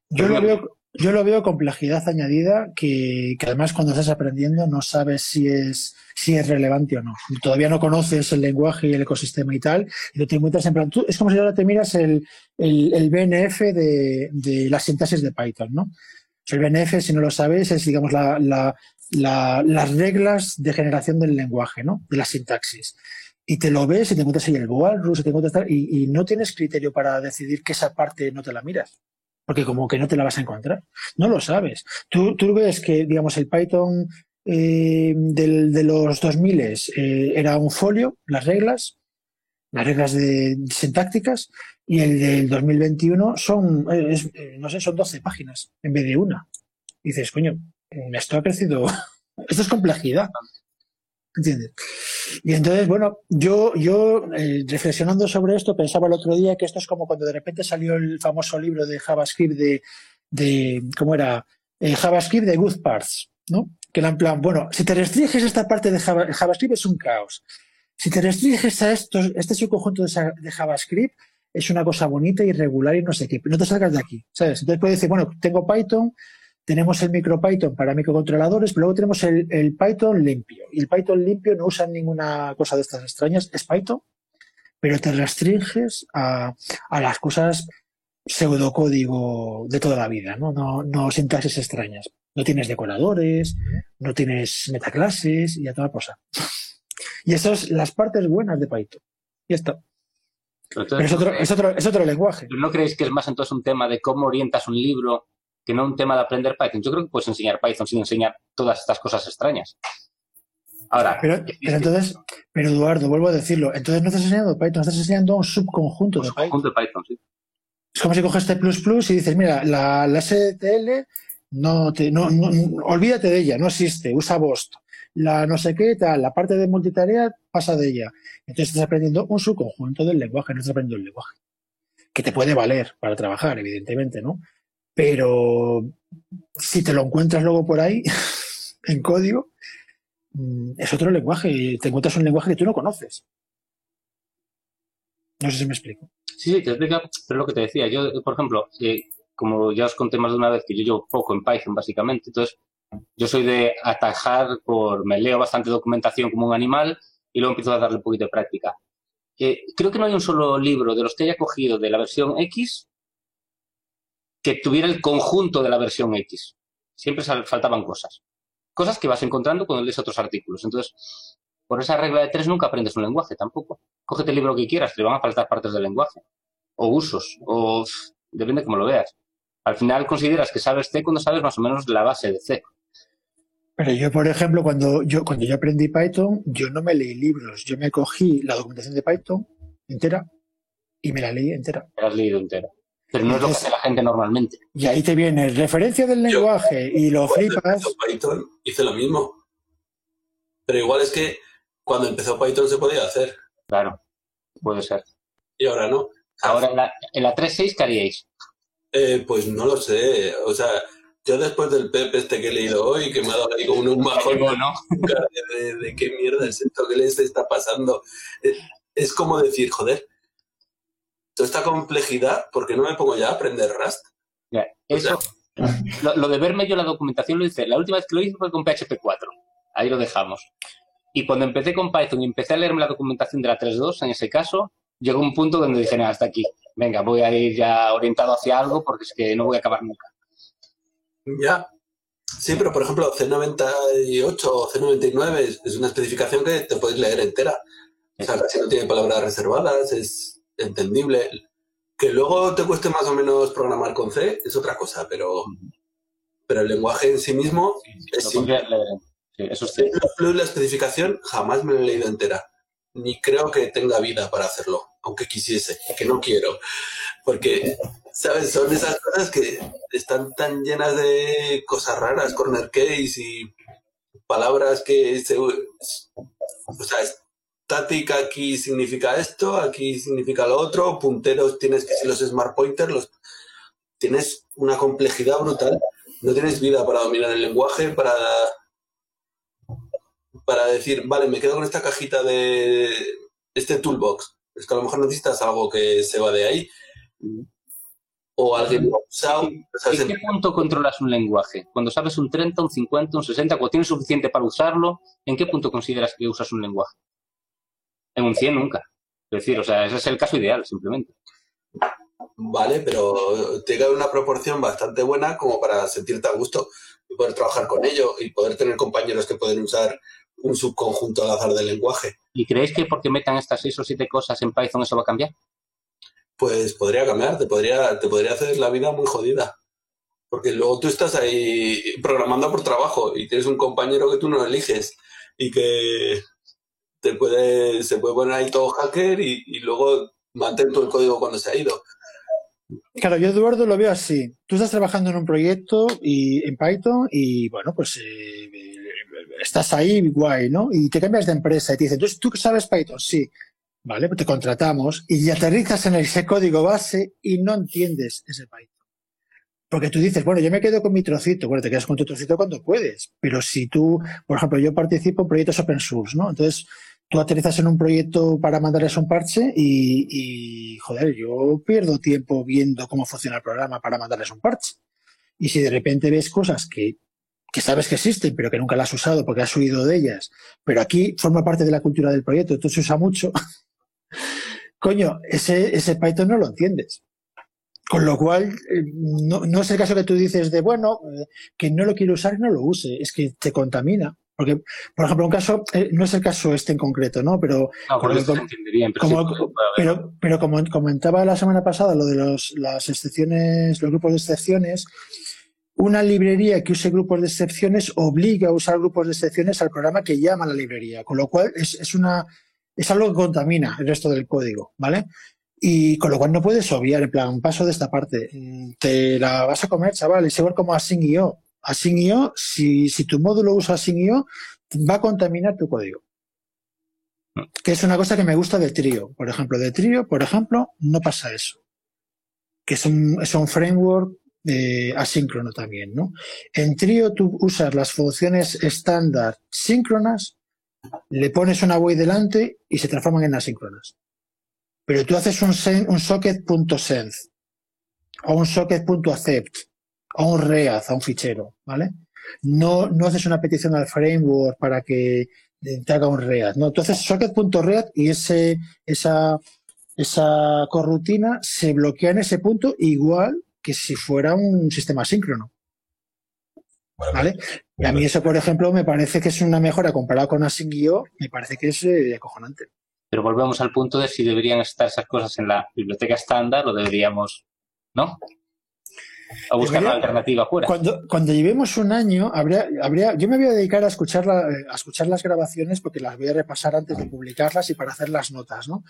Yo lo veo, yo lo veo complejidad añadida que, además cuando estás aprendiendo no sabes si es, si es relevante o no. Todavía no conoces el lenguaje y el ecosistema y tal, y te encuentras en plan, tú, es como si ahora te miras el, el, BNF de, de las sintaxis de Python, ¿no? El BNF, si no lo sabes, es, digamos, las reglas de generación del lenguaje, ¿no? De la sintaxis. Y te lo ves y te encuentras ahí el walrus, y te encuentras y, y, no tienes criterio para decidir que esa parte no te la miras. Porque como que no te la vas a encontrar. No lo sabes. Tú, tú ves que, digamos, el Python eh, del, de los 2000 eh, era un folio, las reglas, las reglas de sintácticas, y el del 2021 son, eh, eh, no sé, son 12 páginas en vez de una. dices, coño, esto ha crecido, esto es complejidad. ¿Entiendes? Y entonces, bueno, yo, yo eh, reflexionando sobre esto, pensaba el otro día que esto es como cuando de repente salió el famoso libro de JavaScript de, de ¿cómo era? JavaScript de Good Parts, ¿no? Que era en plan, bueno, si te restringes esta parte de JavaScript es un caos. Si te restringes a esto, este subconjunto de, JavaScript, es una cosa bonita y regular y no sé qué. No te salgas de aquí, ¿sabes? Entonces puedes decir, bueno, tengo Python, tenemos el MicroPython para microcontroladores, pero luego tenemos el, Python limpio. Y el Python limpio no usa ninguna cosa de estas extrañas, es Python, pero te restringes a, las cosas pseudocódigo de toda la vida, ¿no? No, no sintaxis extrañas. No tienes decoradores, no tienes metaclases y a toda cosa. Y esas son las partes buenas de Python. Y está es, otro, es, otro, es otro lenguaje. ¿No creéis que es más entonces un tema de cómo orientas un libro que no un tema de aprender Python? Yo creo que puedes enseñar Python sin enseñar todas estas cosas extrañas. Ahora. Pero, entonces, pero Eduardo, vuelvo a decirlo, entonces no estás enseñando Python, estás enseñando un subconjunto de Python. de Python, sí. Es como si coges T y dices, mira, la, la STL no te, no, no, olvídate de ella, no existe, usa Bost la no sé qué, tal, la parte de multitarea pasa de ella. Entonces estás aprendiendo un subconjunto del lenguaje, no estás aprendiendo el lenguaje. Que te puede valer para trabajar, evidentemente, ¿no? Pero si te lo encuentras luego por ahí, en código, mm, es otro lenguaje. Te encuentras un lenguaje que tú no conoces. No sé si me explico. Sí, sí, te explica, pero lo que te decía, yo, por ejemplo, eh, como ya os conté más de una vez que yo llevo poco en Python, básicamente, entonces yo soy de atajar por, me leo bastante documentación como un animal y luego empiezo a darle un poquito de práctica. Eh, creo que no hay un solo libro de los que haya cogido de la versión X que tuviera el conjunto de la versión X. Siempre faltaban cosas. Cosas que vas encontrando cuando lees otros artículos. Entonces, por esa regla de tres nunca aprendes un lenguaje tampoco. Cógete el libro que quieras, te van a faltar partes del lenguaje. O usos, o depende de cómo lo veas. Al final consideras que sabes C cuando sabes más o menos la base de C. Pero yo, por ejemplo, cuando yo, cuando yo aprendí Python, yo no me leí libros. Yo me cogí la documentación de Python entera y me la leí entera. Me la has leído entera. Pero no es lo que hace la gente normalmente. Y ahí te viene referencia del Yo- lenguaje y lo Cuando flipas. empezó Python hice lo mismo. Pero igual es que cuando empezó Python se podía hacer Claro, puede ser. y ahora no. Ahora en la, en la 3.6, ¿qué haríais? Eh, pues no lo sé. O sea, yo después del PEP este que he leído hoy, que me ha dado ahí como un bajón ¿no? de, de- de qué mierda es esto, qué les está pasando. Eh, Es como decir, joder, toda esta complejidad, ¿por qué no me pongo ya a aprender Rust? Ya, Eso, lo, lo de verme yo la documentación lo hice. La última vez que lo hice fue con PHP 4. Ahí lo dejamos. Y cuando empecé con Python y empecé a leerme la documentación de la 3.2, en ese caso, llegó un punto donde dije, nada, hasta aquí. Venga, voy a ir ya orientado hacia algo porque es que no voy a acabar nunca. Ya. Sí, pero por ejemplo, C98 o C99 es, es una especificación que te puedes leer entera. O sea, casi no tiene palabras reservadas, es entendible. Que luego te cueste más o menos programar con C es otra cosa, pero, pero el lenguaje en sí mismo es simple. Sí, eso Sí, la especificación jamás me la he leído entera. Ni creo que tenga vida para hacerlo, aunque quisiese, que no quiero. Porque, ¿sabes? Son esas cosas que están tan llenas de cosas raras, corner case y palabras que se... O sea, static aquí significa esto, aquí significa lo otro, punteros tienes que si los smart pointers, los... tienes una complejidad brutal. No tienes vida para dominar el lenguaje, para para decir, vale, me quedo con esta cajita de este toolbox. Es que a lo mejor necesitas algo que se va de ahí. O alguien. ¿En qué punto controlas un lenguaje? Cuando sabes un 30, un 50, un 60, cuando tienes suficiente para usarlo, ¿en qué punto consideras que usas un lenguaje? En un 100 nunca. Es decir, o sea, ese es el caso ideal, simplemente. Vale, pero tiene que haber una proporción bastante buena como para sentirte a gusto y poder trabajar con ello y poder tener compañeros que pueden usar un subconjunto al azar del lenguaje. ¿Y creéis que porque metan estas seis o siete cosas en Python eso va a cambiar? Pues podría cambiar, te podría, te podría hacer la vida muy jodida. Porque luego tú estás ahí programando por trabajo y tienes un compañero que tú no eliges y que te puede, se puede poner ahí todo hacker y, y luego mantén todo el código cuando se ha ido. Claro, yo Eduardo lo veo así. Tú estás trabajando en un proyecto y en Python y bueno, pues eh, estás ahí guay, ¿no? Y te cambias de empresa y te dicen, ¿tú, tú sabes Python? Sí. Vale, pues te contratamos y aterrizas en ese código base y no entiendes ese Python. Porque tú dices, bueno, yo me quedo con mi trocito. Bueno, te quedas con tu trocito cuando puedes. Pero si tú, por ejemplo, yo participo en proyectos open source, ¿no? Entonces, tú aterrizas en un proyecto para mandarles un parche y, joder, yo pierdo tiempo viendo cómo funciona el programa para mandarles un parche. Y si de repente ves cosas que, que sabes que existen, pero que nunca las has usado porque has oído de ellas, pero aquí forma parte de la cultura del proyecto, entonces se usa mucho, coño, ese, ese Python no lo entiendes. Con lo cual, eh, no, no es el caso que tú dices de, bueno, eh, que no lo quiero usar no lo use, es que te contamina. Porque, por ejemplo, un caso, eh, no es el caso este en concreto, ¿no? Pero, No, por como- se. Pero, como- sí, puede haber. pero, pero como comentaba la semana pasada, lo de los, las excepciones, los grupos de excepciones, una librería que use grupos de excepciones obliga a usar grupos de excepciones al programa que llama a la librería, con lo cual es, es una, es algo que contamina el resto del código, ¿vale? Y con lo cual no puedes obviar, en plan, paso de esta parte. Mm, Te la vas a comer, chaval, es igual como Async.io. Async.io, si, si tu módulo usa Async.io, va a contaminar tu código. Que es una cosa que me gusta de Trio. Por ejemplo, de Trio, por ejemplo, no pasa eso. Que es un, es un framework eh, asíncrono también, ¿no? En Trio tú usas las funciones estándar síncronas, le pones una void delante y se transforman en asíncronas. Pero tú haces un, sen- un socket.send o un socket.accept o un reads a un fichero, ¿vale? No, no haces una petición al framework para que te haga un readd, no, tú haces socket.readd y ese, esa, esa corrutina se bloquea en ese punto igual que si fuera un sistema síncrono, Bueno, ¿vale? Y a mí eso, por ejemplo, me parece que es una mejora comparado con Async.io, me parece que es eh, acojonante. Pero volvemos al punto de si deberían estar esas cosas en la biblioteca estándar o deberíamos, ¿no? A buscar Debería- una alternativa fuera. Cuando, cuando llevemos un año, habría, habría, yo me voy a dedicar a escuchar, la- a escuchar las grabaciones porque las voy a repasar antes de publicarlas y para hacer las notas, ¿no?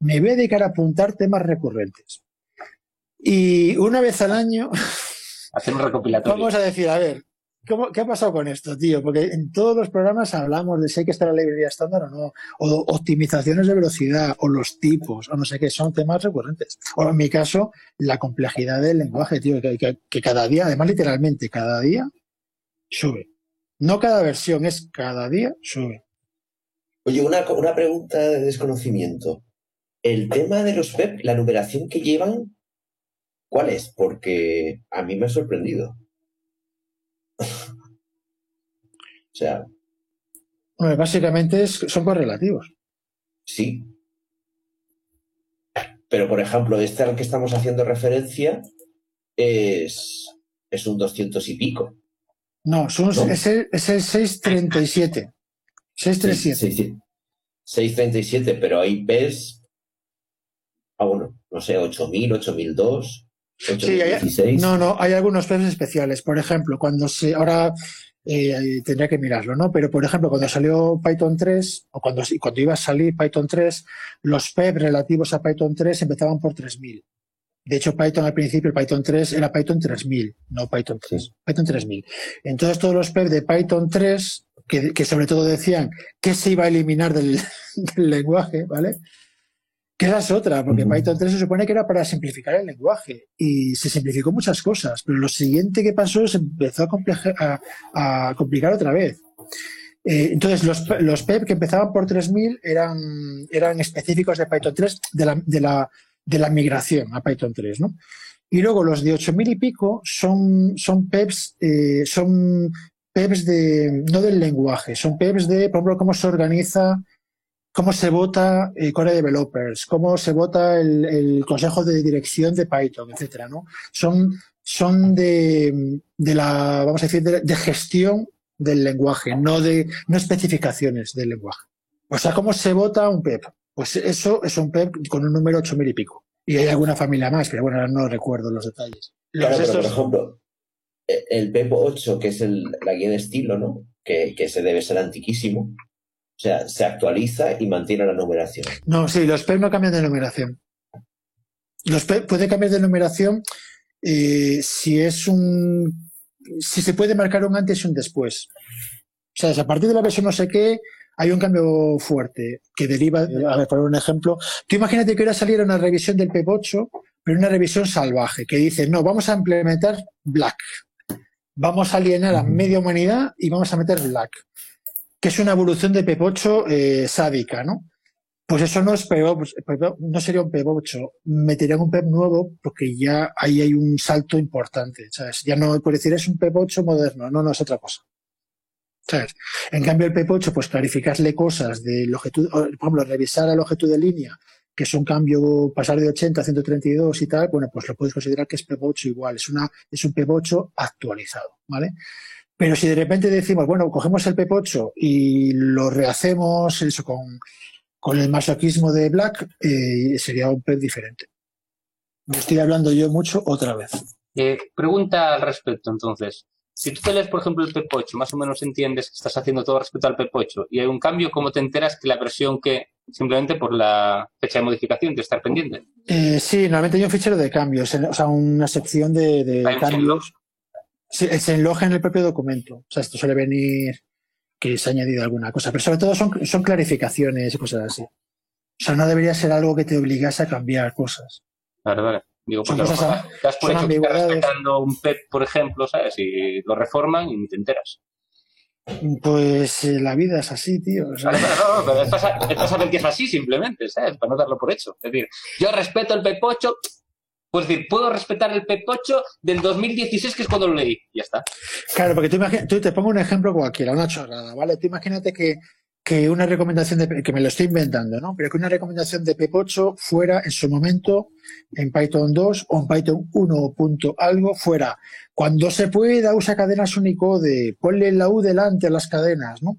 Me voy a dedicar a apuntar temas recurrentes. Y una vez al año Hacer un recopilatorio. vamos a decir, a ver, ¿cómo- ¿qué ha pasado con esto, tío? Porque en todos los programas hablamos de si hay que estar en la librería estándar o no, o optimizaciones de velocidad, o los tipos, o no sé qué, son temas recurrentes. O en mi caso, la complejidad del lenguaje, tío, que, cada día, además literalmente, cada día sube. No cada versión, es cada día sube. Oye, una, una pregunta de desconocimiento. El tema de los PEP, la numeración que llevan, ¿cuál es? Porque a mí me ha sorprendido. O sea, Bueno, básicamente es- son correlativos. sí. Pero, por ejemplo, este al que estamos haciendo referencia es, es un 200 y pico. No, son, No. Es, el, es el 637. 637. Sí, sí, sí. 637, pero hay PES. Ah, bueno, no sé, 8000, 8002, Sí, hay- 8016. No, no, hay algunos peces especiales. Por ejemplo, cuando se. Ahora eh, tendría que mirarlo, ¿no? Pero, por ejemplo, cuando salió Python 3, o cuando, cuando iba a salir Python 3, los PEP relativos a Python 3 empezaban por 3000. De hecho, Python al principio, el Python 3 era Python 3000, no Python 3. Python 3000. Entonces, todos los PEP de Python 3, que, que sobre todo decían que se iba a eliminar del, del lenguaje, ¿vale? Que esa es otra, porque. Python 3 se supone que era para simplificar el lenguaje y se simplificó muchas cosas, pero lo siguiente que pasó se empezó a, a- a complicar otra vez. Eh, entonces, los, los PEP que empezaban por 3000 eran, eran específicos de Python 3 de la, de, la, de la migración a Python 3, ¿no? Y luego los de 8000 y pico son, son PEPs, eh, son PEPs de, no del lenguaje, son PEPs de, por ejemplo, cómo se organiza cómo se vota eh, Core Developers, cómo se vota el, el consejo de dirección de Python, etcétera, ¿no? Son, son de, de la, vamos a decir, de, de gestión del lenguaje, no de, no especificaciones del lenguaje. O sea, cómo se vota un PEP. Pues eso es un PEP con un número ocho mil y pico. Y hay alguna familia más, pero bueno, ahora no recuerdo los detalles. Los Claro, pero por estos- ejemplo, e- el PEP 8, que es el- la guía de estilo, ¿no? Que, que ese debe ser antiquísimo. O sea, se actualiza y mantiene la numeración. No, sí, los PEP no cambian de numeración. Los PEP puede cambiar de numeración eh, si es un. si se puede marcar un antes y un después. O sea, si a partir de la versión no sé qué, hay un cambio fuerte que deriva. A ver, por un ejemplo, tú imagínate que ahora saliera una revisión del PEP 8, pero una revisión salvaje, que dice, no, vamos a implementar Black. Vamos a alienar a media humanidad y vamos a meter Black. Que es una evolución de PEP 8 eh, sádica, ¿no? Pues eso no es PEP, no sería un PEP 8, meterían un PEP nuevo porque ya ahí hay un salto importante, ¿sabes? Ya no por decir es un PEP 8 moderno, no, no es otra cosa. ¿Sabes? En cambio el PEP 8, pues clarificarle cosas de longitud, por ejemplo, revisar la longitud de línea, que es un cambio pasar de 80 a 132 y tal, bueno, pues lo puedes considerar que es PEP 8 igual, es una, es un PEP 8 actualizado, ¿vale? Pero si de repente decimos, bueno, cogemos el PEP 8 y lo rehacemos eso con, con el masoquismo de Black, eh, sería un PEP diferente. Me estoy hablando yo mucho otra vez. Eh, pregunta al respecto, entonces. Si tú te lees, por ejemplo, el PEP8, más o menos entiendes que estás haciendo todo respecto al PEP8 y hay un cambio, ¿cómo te enteras que la versión que simplemente por la fecha de modificación de estar pendiente? Eh, sí, normalmente hay un fichero de cambios, o sea, una sección de, de cambios. Sí, se enloja en el propio documento. O sea, esto suele venir que se ha añadido alguna cosa, pero sobre todo son, son clarificaciones y cosas así. O sea, no debería ser algo que te obligase a cambiar cosas. Vale, vale. Digo, porque cosas- te das por hecho que estás respetando un PEP, por ejemplo, ¿sabes? Y lo reforman y ni te enteras. Pues eh, la vida es así, tío. o sea, Vale, vale, no, no, pero estás a, estás a ver que es así simplemente, ¿sabes? Para no darlo por hecho. Es decir, yo respeto el PEP8, pues decir, puedo respetar el PEP8 del 2016, que es cuando lo leí. Ya está. Claro, porque tú, te pongo un ejemplo cualquiera, una chorrada, ¿vale? Tú imagínate que, que una recomendación de, que me lo estoy inventando, ¿no? Pero que una recomendación de PEP8 fuera en su momento en Python 2 o en Python 1 punto algo fuera cuando se pueda usa cadenas Unicode, ponle la U delante a las cadenas, ¿no?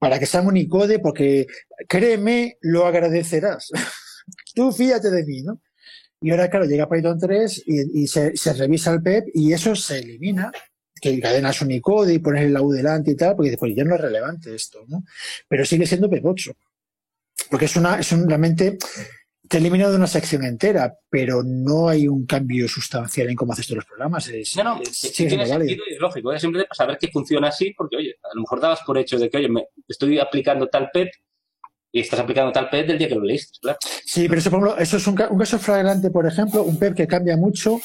Para que sean Unicode, porque créeme, lo agradecerás. tú fíjate de mí, ¿no? Y ahora, claro, llega Python 3 y, y se, se revisa el PEP y eso se elimina que cadenas Unicode y poner la U delante y tal, porque después ya no es relevante esto, ¿no? Pero sigue siendo PEP 8. Porque es una, es un, realmente, te he eliminado una sección entera, pero no hay un cambio sustancial en cómo haces todos los programas. Es, No, no, es- sí, tiene sentido y es lógico. Es simplemente para saber que funciona así, porque, oye, a lo mejor dabas por hecho de que, oye, me estoy aplicando tal PEP y estás aplicando tal PEP del día que lo leíste, claro. Sí, pero eso, ejemplo, eso es un, ca- un caso flagrante, por ejemplo, un PEP que cambia mucho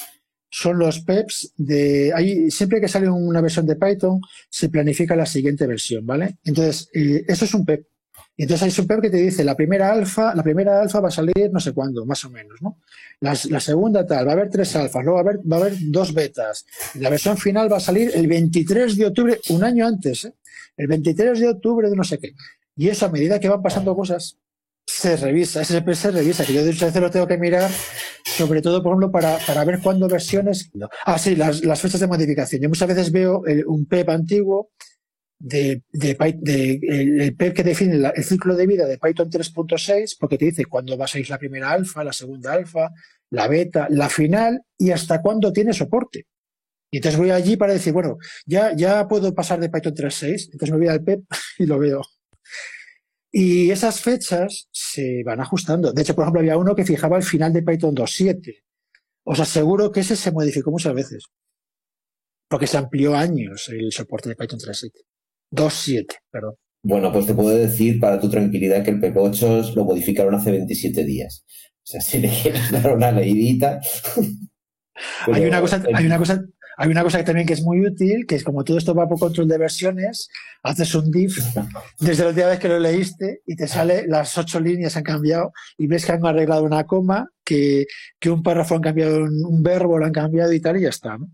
son los PEPs de... Ahí, siempre que sale una versión de Python, se planifica la siguiente versión, ¿vale? Entonces, eh, eso es un PEP. Y entonces hay un PEP que te dice, la primera alfa, la primera alfa va a salir no sé cuándo, más o menos, ¿no? Las- la segunda tal, va a haber tres alfas, luego va a haber, va a haber dos betas. La versión final va a salir el 23 de octubre, un año antes, ¿eh? El 23 de octubre de no sé qué. Y eso a medida que van pasando cosas, se revisa, siempre se revisa, que yo de hecho lo tengo que mirar, sobre todo, por ejemplo, para, para ver cuándo versiones. Ah, sí, las, las fechas de modificación. Yo muchas veces veo el- un PEP antiguo de, de, el, PEP que define el ciclo de vida de Python 3.6, porque te dice cuándo va a salir la primera alfa, la segunda alfa, la beta, la final y hasta cuándo tiene soporte. Y entonces voy allí para decir, bueno, ya, ya puedo pasar de Python 3.6, entonces me voy al PEP y lo veo. Y esas fechas se van ajustando. De hecho, por ejemplo, había uno que fijaba el final de Python 2.7. Os aseguro que ese se modificó muchas veces. Porque se amplió años el soporte de Python 3.7. 2.7, perdón. Bueno, pues te puedo decir para tu tranquilidad que el PP8 lo modificaron hace 27 días. O sea, si le quieres dar una leidita. Hay una cosa, hay una cosa, hay una cosa que también que es muy útil, que es como todo esto va por control de versiones, haces un diff desde la última vez que lo leíste y te sale las ocho líneas han cambiado y ves que han arreglado una coma, que, que un párrafo han cambiado un, un verbo, lo han cambiado y tal, y ya está, ¿no?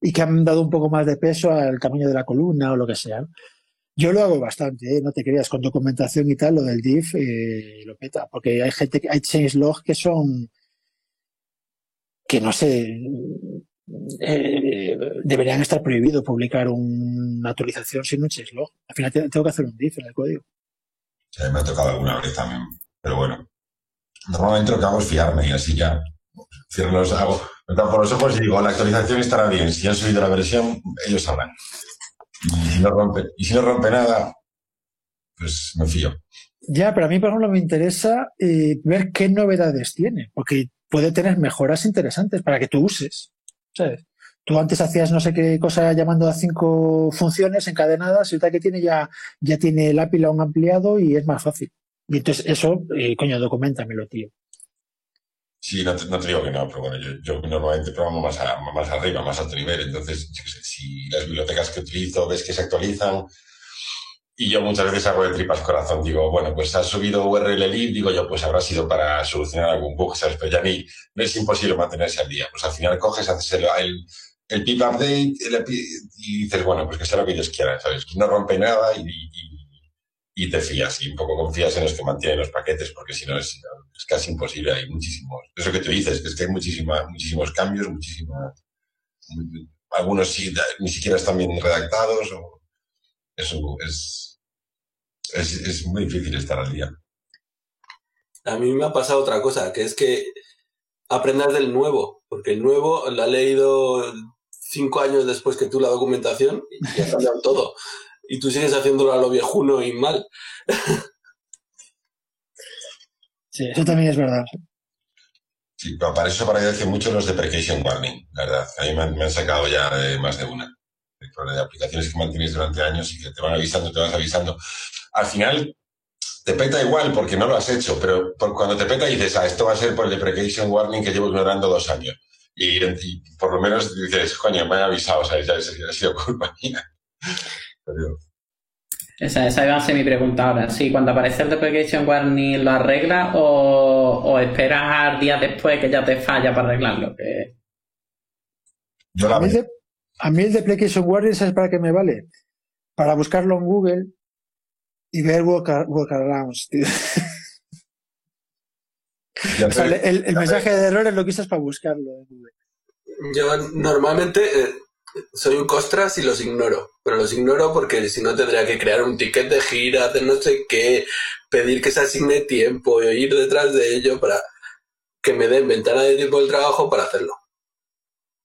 Y que han dado un poco más de peso al tamaño de la columna o lo que sea. ¿no? Yo lo hago bastante, ¿eh? no te creas, con documentación y tal, lo del diff eh, lo peta, porque hay gente, hay changelog que son, que no sé, eh, deberían estar prohibido publicar una actualización sin un changelog. Al final te- tengo que hacer un diff en el código. Sí, me ha tocado alguna vez también. Pero bueno, normalmente lo que hago es fiarme y así ya cierro los hago. Me tapo los ojos y digo, la actualización estará bien. Si han subido la versión, ellos sabrán. Y si no rompe, y si no rompe nada, pues me fío. Ya, pero a mí, por ejemplo, me interesa eh, ver qué novedades tiene, porque puede tener mejoras interesantes para que tú uses. ¿Sabes? Tú antes hacías no sé qué cosa llamando a cinco funciones encadenadas y ahorita que tiene ya, ya tiene el API lo han ampliado y es más fácil. Y entonces eso, eh, coño, documentamelo, tío. Sí, no te, digo que no, pero bueno, yo, normalmente programo más, a- más arriba, más alto nivel. Entonces, si las bibliotecas que utilizo ves que se actualizan, y yo muchas veces hago de tripas corazón, digo, bueno, pues has subido URL lib, digo yo, pues habrá sido para solucionar algún bug, ¿sabes? Pero ya ni, es imposible mantenerse al día. Pues al final coges, haces el, el, pip update el y dices, bueno, pues que sea lo que ellos quieran, ¿sabes? No rompe nada y, te fías, y un poco confías en los que mantienen los paquetes, porque si no es, es casi imposible, hay muchísimos. Eso que tú dices, que es que hay muchísima, muchísimos cambios, muchísimas, algunos sí- ni siquiera están bien redactados, o eso es, es, es muy difícil estar al día. A mí me ha pasado otra cosa, que es que aprendas del nuevo, porque el nuevo lo ha leído cinco años después que tú la documentación y ha cambiado todo. Y tú sigues haciéndolo a lo viejuno y mal. Sí, eso también es verdad. Sí, pero para eso parecen mucho los deprecation warning, la verdad. A mí me han, me han sacado ya de más de una. De, de aplicaciones que mantienes durante años y que te van avisando, te vas avisando. Al final te peta igual porque no lo has hecho, pero por cuando te peta dices, ah, esto va a ser por el deprecation warning que llevo ignorando dos años. Y, y por lo menos dices, coño, me han avisado, o sea, ya, ya ha sido culpa mía. Pero, Esa, esa iba a ser mi pregunta ahora. Sí, cuando aparece el deprecation warning, ¿lo arreglas o, o esperas días después que ya te falla para arreglarlo? Que... yo la A mí, el de- deprecation warning, ¿sabes para qué me vale? Para buscarlo en Google y ver worka- workarounds. tío. ya O sea, el, el mensaje de errores lo quisas para buscarlo en Google. Yo normalmente eh, soy un costras y los ignoro, pero los ignoro porque si no tendría que crear un ticket de gira, hacer no sé qué, pedir que se asigne tiempo, e ir detrás de ello para que me den ventana de tiempo del trabajo para hacerlo.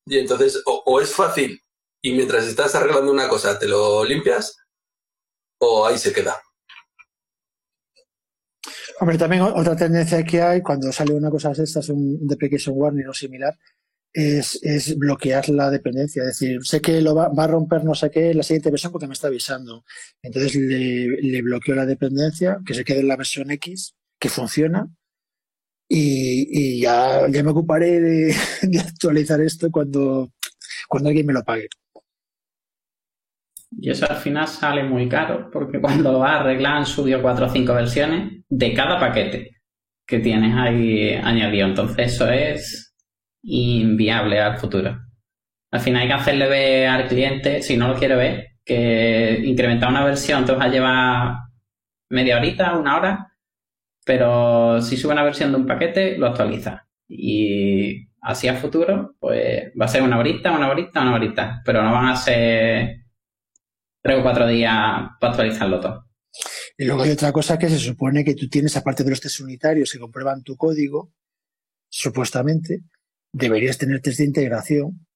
Y entonces, o, o es fácil y mientras estás arreglando una cosa te lo limpias, o ahí se queda. Hombre, también otra tendencia que hay cuando sale una cosa de estas, un deprecation warning o similar, es, bloquear la dependencia. Es decir, sé que lo va, a romper no sé qué la siguiente versión porque me está avisando. Entonces le, bloqueo la dependencia, que se quede en la versión X, que funciona. Y, ya, me ocuparé de, actualizar esto cuando alguien me lo pague. Y eso al final sale muy caro, porque cuando vas a arreglar han subido cuatro o cinco versiones de cada paquete que tienes ahí añadido. Entonces eso es inviable al futuro. Al final hay que hacerle ver al cliente, si no lo quiere ver, que incrementar una versión te va a llevar media horita, una hora, pero si sube una versión de un paquete, lo actualiza. Y así a futuro, pues va a ser una horita, una horita, una horita, pero no van a ser tres o cuatro días para actualizarlo todo. Y luego hay otra cosa que se supone que tú tienes, aparte de los test unitarios que comprueban tu código, supuestamente, deberías tener test de integración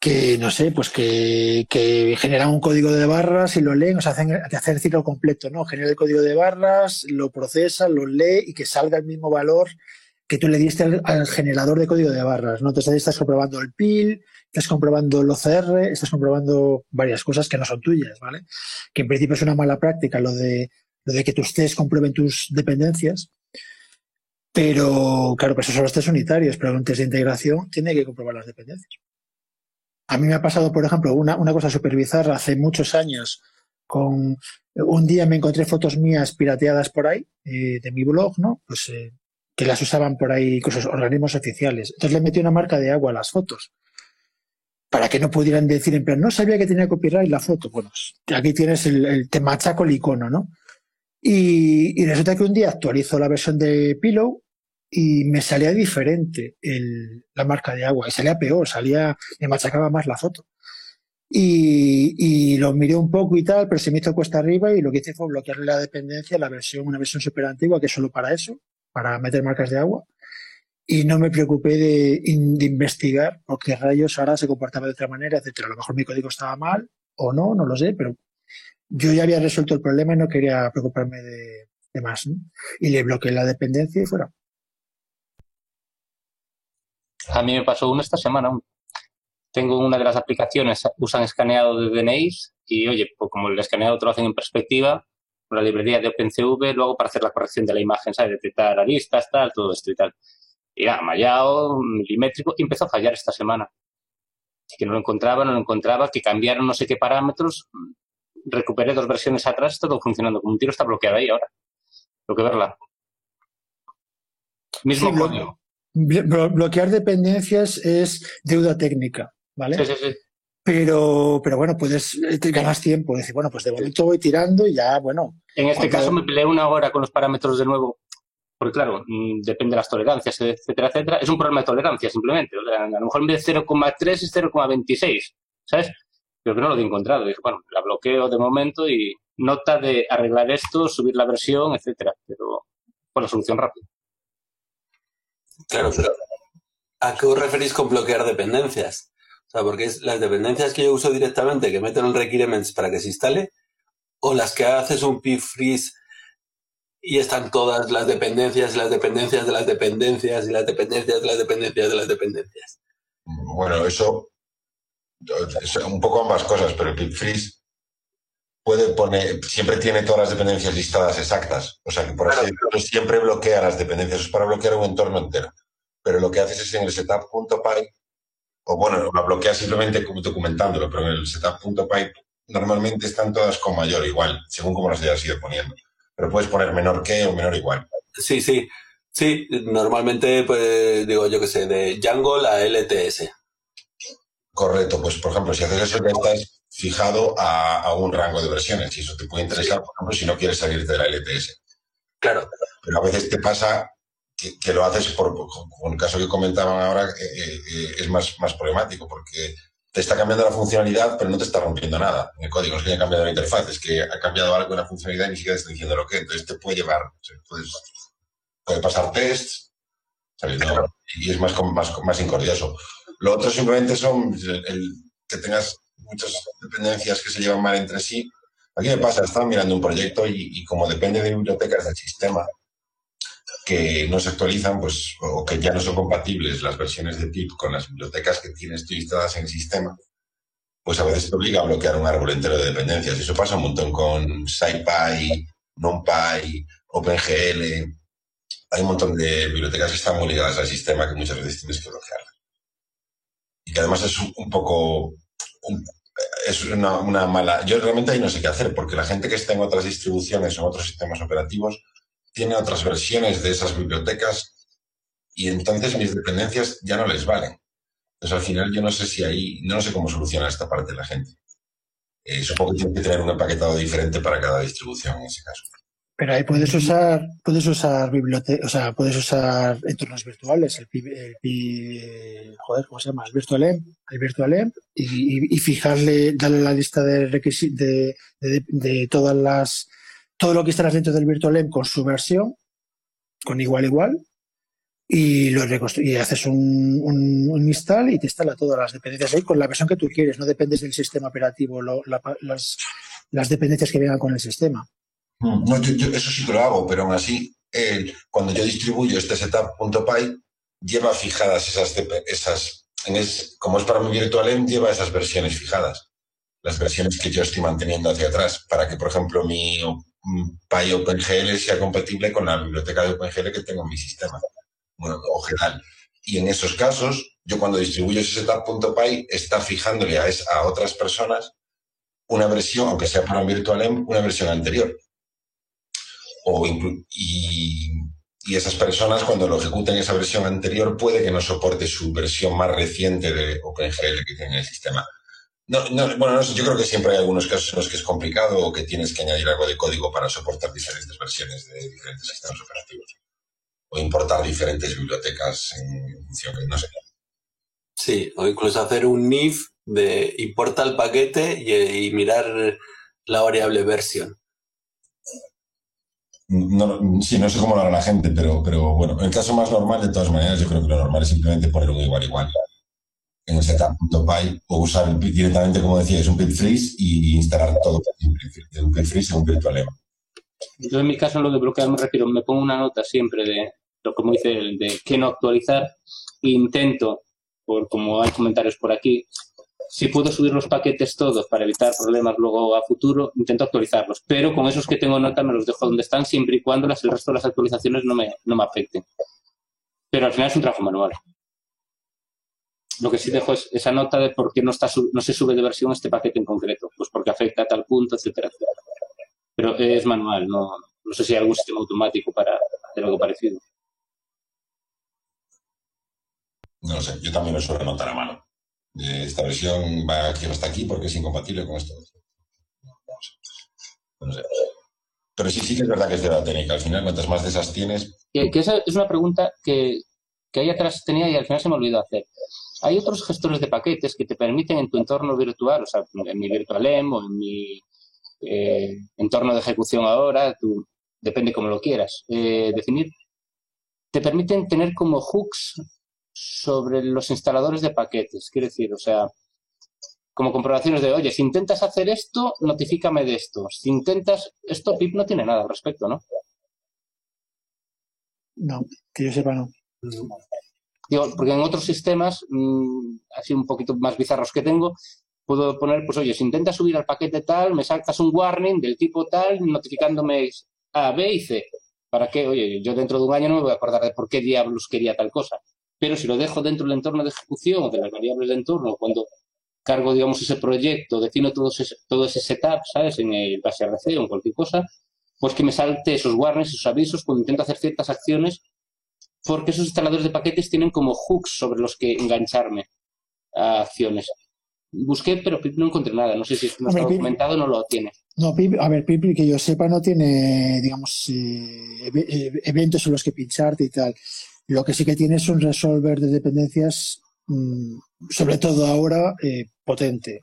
que, no sé, pues que, generan un código de barras y lo leen, o sea, hacen, hacen el ciclo completo, ¿no? Genera el código de barras, lo procesa, lo lee y que salga el mismo valor que tú le diste al, generador de código de barras, ¿no? Entonces ahí estás comprobando el PIL, estás comprobando el OCR, estás comprobando varias cosas que no son tuyas, ¿vale? Que en principio es una mala práctica lo de, lo de que tus tests comprueben tus dependencias, pero claro, pues eso son los test unitarios, pero un test de integración tiene que comprobar las dependencias. A mí me ha pasado, por ejemplo, una, una cosa súper bizarra hace muchos años. Con un día me encontré fotos mías pirateadas por ahí eh, de mi blog, ¿no? Pues eh, que las usaban por ahí incluso organismos oficiales. Entonces le metí una marca de agua a las fotos para que no pudieran decir en plan, no sabía que tenía copyright la foto. Bueno, aquí tienes el, el te machaco el icono, ¿no? Y, resulta que un día actualizo la versión de Pillow y me salía diferente la marca de agua y salía peor, salía, me machacaba más la foto. Y, y, lo miré un poco y tal, pero se me hizo cuesta arriba y lo que hice fue bloquearle la dependencia, la versión, una versión súper antigua que solo para eso, para meter marcas de agua. Y no me preocupé de, de investigar porque rayos ahora se comportaba de otra manera, etcétera. A lo mejor mi código estaba mal o no, no lo sé, pero yo ya había resuelto el problema y no quería preocuparme de, más. ¿no? Y le bloqueé la dependencia y fuera. A mí me pasó uno esta semana. Tengo una de las aplicaciones, usan escaneado de DNIs y, oye, pues como el escaneado te lo hacen en perspectiva, la librería de OpenCV, luego para hacer la corrección de la imagen, ¿sabes? Detectar aristas, tal, todo esto y tal. Y era mallado, milimétrico, y empezó a fallar esta semana. Que no lo encontraba, no lo encontraba, que cambiaron no sé qué parámetros, recuperé dos versiones atrás, todo funcionando. Como un tiro está bloqueado ahí ahora. Tengo que verla. Mismo Sí, código. Blo- bloquear dependencias es deuda técnica, ¿vale? Sí, sí, sí. Pero, pero bueno, puedes, eh, te ganas tiempo. Decir, bueno, pues de momento voy tirando y ya, bueno, En este Cuando- caso me peleé una hora con los parámetros de nuevo, porque claro, mm, depende de las tolerancias, etcétera, etcétera. Es un problema de tolerancia simplemente. O sea, a lo mejor en vez de 0,3 es 0,26, ¿sabes? Pero que no lo he encontrado. Dije, bueno, la bloqueo de momento y nota de arreglar esto, subir la versión, etcétera. Pero fue la solución rápida. Claro, pero ¿a qué os referís con bloquear dependencias? O sea, porque es las dependencias que yo uso directamente, que meten en requirements para que se instale, o las que haces un pip freeze y están todas las dependencias, las dependencias de las dependencias y las dependencias de las dependencias de las dependencias. Bueno, eso es un poco ambas cosas, pero el Pip Freeze puede poner, siempre tiene todas las dependencias listadas exactas. O sea que por así decirlo, siempre bloquea las dependencias. Es para bloquear un entorno entero. Pero lo que haces es en el setup.py, o bueno, lo bloquea simplemente como documentándolo, pero en el setup.py normalmente están todas con mayor igual, según como las hayas ido poniendo. Pero puedes poner menor que o menor igual. Sí, sí. Sí, normalmente, pues digo, yo qué sé, de Django a LTS. Correcto, pues por ejemplo, si haces eso ya estás fijado a, a, un rango de versiones y eso te puede interesar, por ejemplo, si no quieres salirte de la LTS. Claro. Pero a veces te pasa que, que lo haces por, con el caso que comentaban ahora, eh, eh, es más, más problemático porque te está cambiando la funcionalidad, pero no te está rompiendo nada en el código. No es que haya cambiado la interfaz, es que ha cambiado algo en la funcionalidad y ni siquiera te está diciendo lo que. Entonces te puede llevar, puedes, puede pasar tests, ¿sabes? No, y es más, más, más incordioso. Lo otro simplemente son el, el, que tengas muchas dependencias que se llevan mal entre sí. Aquí me pasa, estaba mirando un proyecto y, y como depende de bibliotecas del sistema, que no se actualizan, pues, o que ya no son compatibles las versiones de pip con las bibliotecas que tienes tú instaladas en el sistema, pues a veces te obliga a bloquear un árbol entero de dependencias. Eso pasa un montón con SciPy, NumPy, OpenGL. Hay un montón de bibliotecas que están muy ligadas al sistema que muchas veces tienes que bloquear. Y que además es un, poco... es una, una, mala... Yo realmente ahí no sé qué hacer, porque la gente que está en otras distribuciones o en otros sistemas operativos tiene otras versiones de esas bibliotecas y entonces mis dependencias ya no les valen. Entonces, al final, yo no sé si ahí, no sé cómo solucionar esta parte de la gente. Eh, supongo que tiene que tener un empaquetado diferente para cada distribución en ese caso. Pero ahí puedes usar, puedes usar bibliotecas, o sea, puedes usar entornos virtuales, el, el, joder, ¿cómo se llama? El VirtualEmp, el VirtualEmp, y, y, fijarle, darle la lista de requisitos de, de, todas las, todo lo que estarás dentro del VirtualEmp con su versión, con igual igual, y lo y haces un, un, install y te instala todas las dependencias ahí con la versión que tú quieres, no dependes del sistema operativo, las, las, dependencias que vengan con el sistema. Mm, eso sí que lo hago, pero aún así, cuando yo distribuyo este setup.py, lleva fijadas esas, esas como es para mi virtual lleva esas versiones fijadas, las versiones que yo estoy manteniendo hacia atrás, para que, por ejemplo, mi Py OpenGL sea compatible con la biblioteca de OpenGL que tengo en mi sistema bueno, general. Y en esos casos, yo cuando distribuyo ese setup.py, está fijándole a, a otras personas una versión, aunque sea para un virtual una versión anterior. O y, y, esas personas, cuando lo ejecuten esa versión anterior, puede que no soporte su versión más reciente de OpenGL que tiene el sistema. No, no, bueno, yo creo que siempre hay algunos casos en los que es complicado o que tienes que añadir algo de código para soportar diferentes versiones de diferentes sistemas operativos. O importar diferentes bibliotecas en función de no sé. Sí, o incluso hacer un NIF de importa el paquete y, mirar la variable versión. No, sí, no sé cómo lo hará la gente, pero, pero bueno, el caso más normal, de todas maneras, yo creo que lo normal es simplemente poner un igual igual en el setup.py o usar directamente, como decía, es un pip freeze y instalar todo de un pip freeze en un virtual Yo en mi caso, en lo de bloquear me refiero, me pongo una nota siempre de, lo como dice, de qué no actualizar. Intento, por como hay comentarios por aquí, si puedo subir los paquetes todos para evitar problemas luego a futuro, intento actualizarlos. Pero con esos que tengo nota me los dejo donde están, siempre y cuando las, el resto de las actualizaciones no me, no me afecten. Pero al final es un trabajo manual. Lo que sí dejo es esa nota de por qué no, está, no se sube de versión este paquete en concreto. Pues porque afecta a tal punto, etcétera, etcétera. Pero es manual, no, no sé si hay algún sistema automático para hacer algo parecido. No sé, yo también lo suelo anotar a mano. Esta versión va aquí hasta aquí porque es incompatible con esto. No sé. Pero sí, sí que es verdad que es de la técnica. Al final, cuantas más de esas tienes. Que, esa es una pregunta que, que ahí atrás tenía y al final se me olvidó hacer. Hay otros gestores de paquetes que te permiten en tu entorno virtual, o sea, en mi VirtualEm o en mi eh, entorno de ejecución ahora, tú, depende cómo lo quieras, eh, definir, te permiten tener como hooks sobre los instaladores de paquetes. Quiero decir, o sea, como comprobaciones de, oye, si intentas hacer esto, notifícame de esto. Si intentas, esto PIP no tiene nada al respecto, ¿no? No, que yo sepa no. Porque en otros sistemas, mm, así un poquito más bizarros que tengo, puedo poner, pues oye, si intentas subir al paquete tal, me saltas un warning del tipo tal, notificándome A, B y C. ¿Para qué? Oye, yo dentro de un año no me voy a acordar de por qué diablos quería tal cosa. Pero si lo dejo dentro del entorno de ejecución o de las variables de entorno, cuando cargo, digamos, ese proyecto, defino todo ese, todo ese setup, ¿sabes? En el base RC o en cualquier cosa, pues que me salte esos warnings, esos avisos cuando intento hacer ciertas acciones, porque esos instaladores de paquetes tienen como hooks sobre los que engancharme a acciones. Busqué, pero Pip no encontré nada. No sé si no está documentado o no lo tiene. No, Pip, a ver, Pip, que yo sepa, no tiene, digamos, eh, eh, eventos en los que pincharte y tal. Lo que sí que tiene es un resolver de dependencias, mm, sobre todo ahora, eh, potente,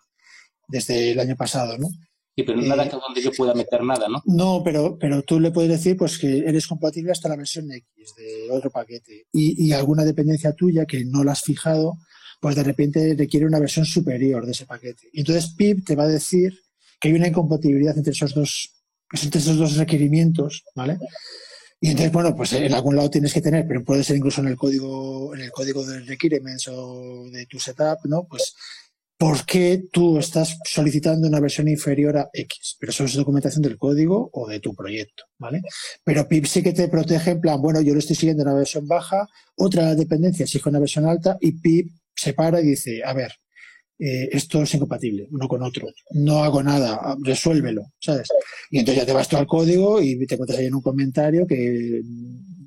desde el año pasado, ¿no? Sí, pero no nada que donde yo pueda meter nada, ¿no? No, pero, pero tú le puedes decir pues que eres compatible hasta la versión X de otro paquete. Y, y alguna dependencia tuya que no la has fijado, pues de repente requiere una versión superior de ese paquete. Y entonces PIP te va a decir que hay una incompatibilidad entre esos dos, entre esos dos requerimientos, ¿vale? Y entonces, bueno, pues en algún lado tienes que tener, pero puede ser incluso en el código, en el código de requirements o de tu setup, ¿no? Pues por qué tú estás solicitando una versión inferior a X. Pero eso es documentación del código o de tu proyecto, ¿vale? Pero PIP sí que te protege en plan, bueno, yo lo estoy siguiendo en una versión baja, otra dependencia exige una versión alta y PIP se para y dice, a ver, eh, esto es incompatible uno con otro, no hago nada, resuélvelo, ¿sabes? Y entonces ya te vas tú al código y te encuentras ahí en un comentario que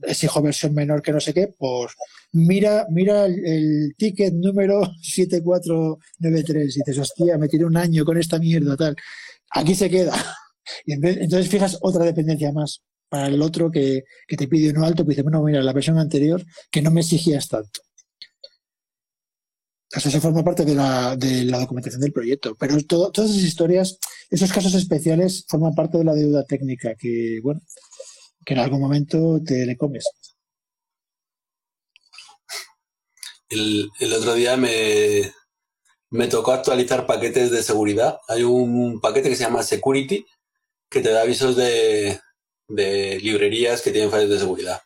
exijo versión menor que no sé qué, por mira, mira el, ticket número 7493 y dices, hostia, me tiré un año con esta mierda, tal. Aquí se queda. Y entonces fijas otra dependencia más para el otro que, que te pide uno alto, que dice, bueno, mira, la versión anterior que no me exigías tanto. Eso se forma parte de la, de la documentación del proyecto. Pero todas esas historias, esos casos especiales forman parte de la deuda técnica que, bueno, que en algún momento te le comes. El, otro día me, me tocó actualizar paquetes de seguridad. Hay un paquete que se llama Security que te da avisos de, de librerías que tienen fallos de seguridad.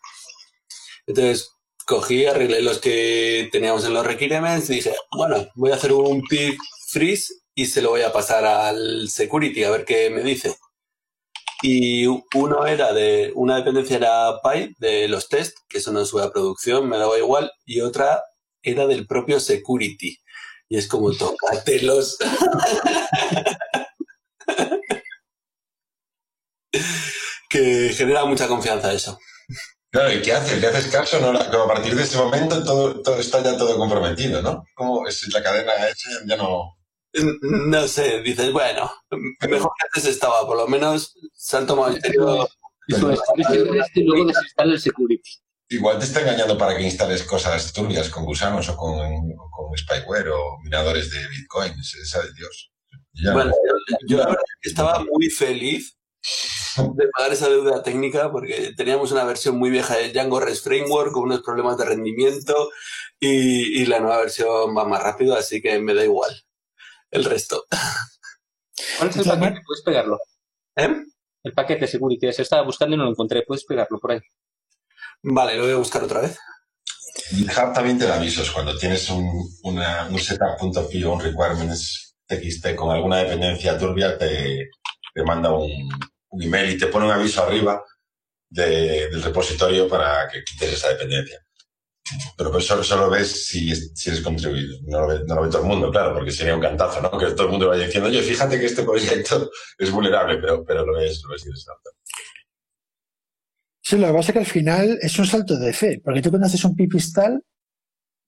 Entonces, cogí, arreglé los que teníamos en los requirements y dije, bueno, voy a hacer un pip freeze y se lo voy a pasar al security a ver qué me dice. Y uno era de, una dependencia era Py de los test, que eso no sube a producción, me daba igual, y otra era del propio security. Y es como, tócatelos. que genera mucha confianza eso. Claro, ¿y qué haces? ¿Le haces caso? No, a partir de ese momento todo, todo está ya todo comprometido, ¿no? Como es la cadena hecha, ya no... No sé, dices, bueno, mejor que antes estaba, por lo menos se han tomado en serio. Y luego desinstala el security. Igual te está engañando para que instales cosas turbias con gusanos o con, con spyware o minadores de bitcoins, esa de Dios. bueno, yo, yo estaba muy feliz de pagar esa deuda técnica porque teníamos una versión muy vieja de Django REST Framework con unos problemas de rendimiento y, la nueva versión va más rápido, así que me da igual el resto. ¿Cuál es el paquete? ¿Puedes pegarlo? ¿Eh? El paquete Security. Se estaba buscando y no lo encontré. ¿Puedes pegarlo por ahí? Vale, lo voy a buscar otra vez. GitHub también te da avisos cuando tienes un, una, un setup.py o un requirements TXT con alguna dependencia turbia, te, te manda un, un email y te pone un aviso arriba del repositorio para que quites esa dependencia. Pero pues solo, solo ves si, si eres contribuido. No lo, ve, no lo, ve, todo el mundo, claro, porque sería un cantazo, ¿no? Que todo el mundo vaya diciendo, oye, fíjate que este proyecto es vulnerable, pero, pero lo ves, lo ves y eres Sí, lo que pasa es que al final es un salto de fe, porque tú cuando haces un pipistal,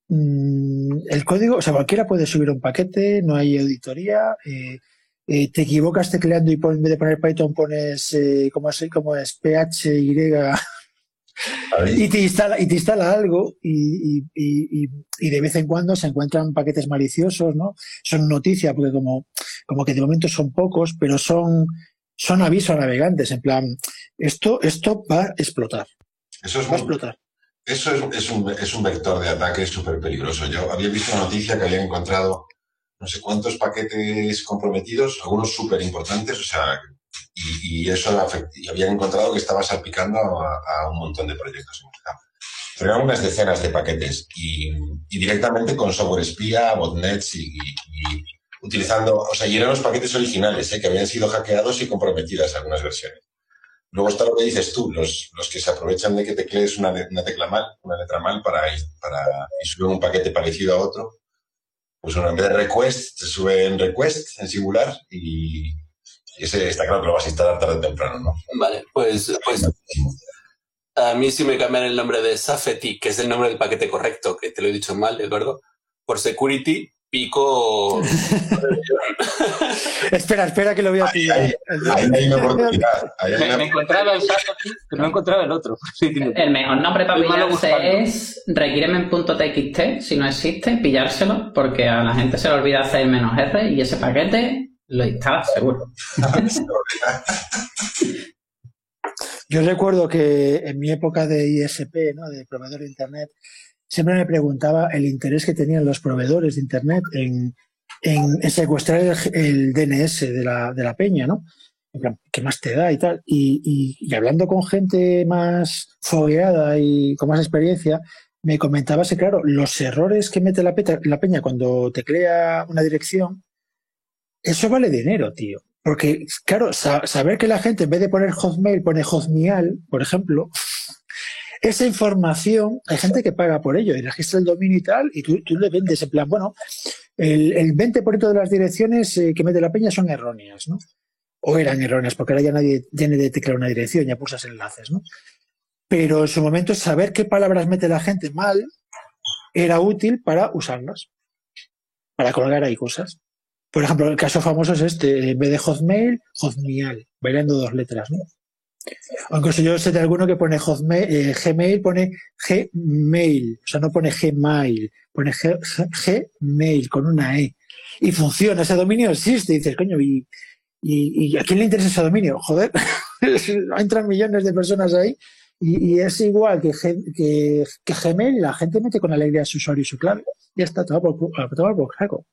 mmm, el código, o sea, cualquiera puede subir un paquete, no hay auditoría, eh, eh, te equivocas tecleando y en vez de poner Python pones, eh, ¿cómo, es, ¿cómo es? PHY y te instala, y te instala algo y, y, y, y, de vez en cuando se encuentran paquetes maliciosos, ¿no? Son noticias, porque como, como que de momento son pocos, pero son, son avisos a navegantes, en plan, esto, esto va a explotar. Eso es va a explotar. Eso es, es, un, es un vector de ataque súper peligroso. Yo había visto una noticia que había encontrado no sé cuántos paquetes comprometidos, algunos súper importantes, o sea, y, y eso y habían encontrado que estaba salpicando a, un montón de proyectos en Pero eran unas decenas de paquetes y, y directamente con software espía, botnets y, utilizando, o sea, y eran los paquetes originales, ¿eh? que habían sido hackeados y comprometidas algunas versiones. Luego está lo que dices tú, los, los que se aprovechan de que teclees una, una tecla mal, una letra mal para, para y suben un paquete parecido a otro pues uno en vez de request, se sube en request, en singular, y, ese está claro que lo vas a instalar tarde o temprano, ¿no? Vale, pues, pues a mí sí me cambian el nombre de Safety, que es el nombre del paquete correcto, que te lo he dicho mal, ¿de acuerdo? Por security, pico. espera, espera que lo voy a pillar. Ahí, hay una oportunidad. me, encontraba el pero no encontraba el otro. el mejor nombre para pillarse es requirement.txt, si no existe, pillárselo, porque a la gente se le olvida hacer el menos R y ese paquete lo instala seguro. Yo recuerdo que en mi época de ISP, ¿no? de proveedor de Internet, siempre me preguntaba el interés que tenían los proveedores de Internet en, secuestrar el, DNS de la, de la peña, ¿no? En plan, ¿qué más te da y tal? Y, y- y hablando con gente más fogueada y con más experiencia, me comentabas que, claro, los errores que mete la, peta- la peña cuando teclea una dirección, eso vale dinero, tío. Porque, claro, sa- saber que la gente en vez de poner Hotmail pone Hotmial, por ejemplo, esa información, hay gente que paga por ello y registra el dominio y tal, y tú, tú le vendes en plan, bueno, el, el 20% de las direcciones eh, que mete la peña son erróneas, ¿no? O eran erróneas, porque ahora ya nadie tiene de teclear una dirección, ya pulsas enlaces, ¿no? Pero en su momento saber qué palabras mete la gente mal era útil para usarlas, para colgar ahí cosas. Por ejemplo, el caso famoso es este, en vez de Hotmail, Hotmial, bailando dos letras, ¿no? O incluso yo sé de alguno que pone Hotmail, eh, Gmail, pone Gmail, o sea, no pone Gmail, pone Gmail con una E. Y funciona, ese dominio existe. Dices, coño, ¿y, a quién le interesa ese dominio? Joder, entran millones de personas ahí y, es igual que, Gmail, la gente mete con alegría su usuario y su clave. Ya está, todo por, por saco.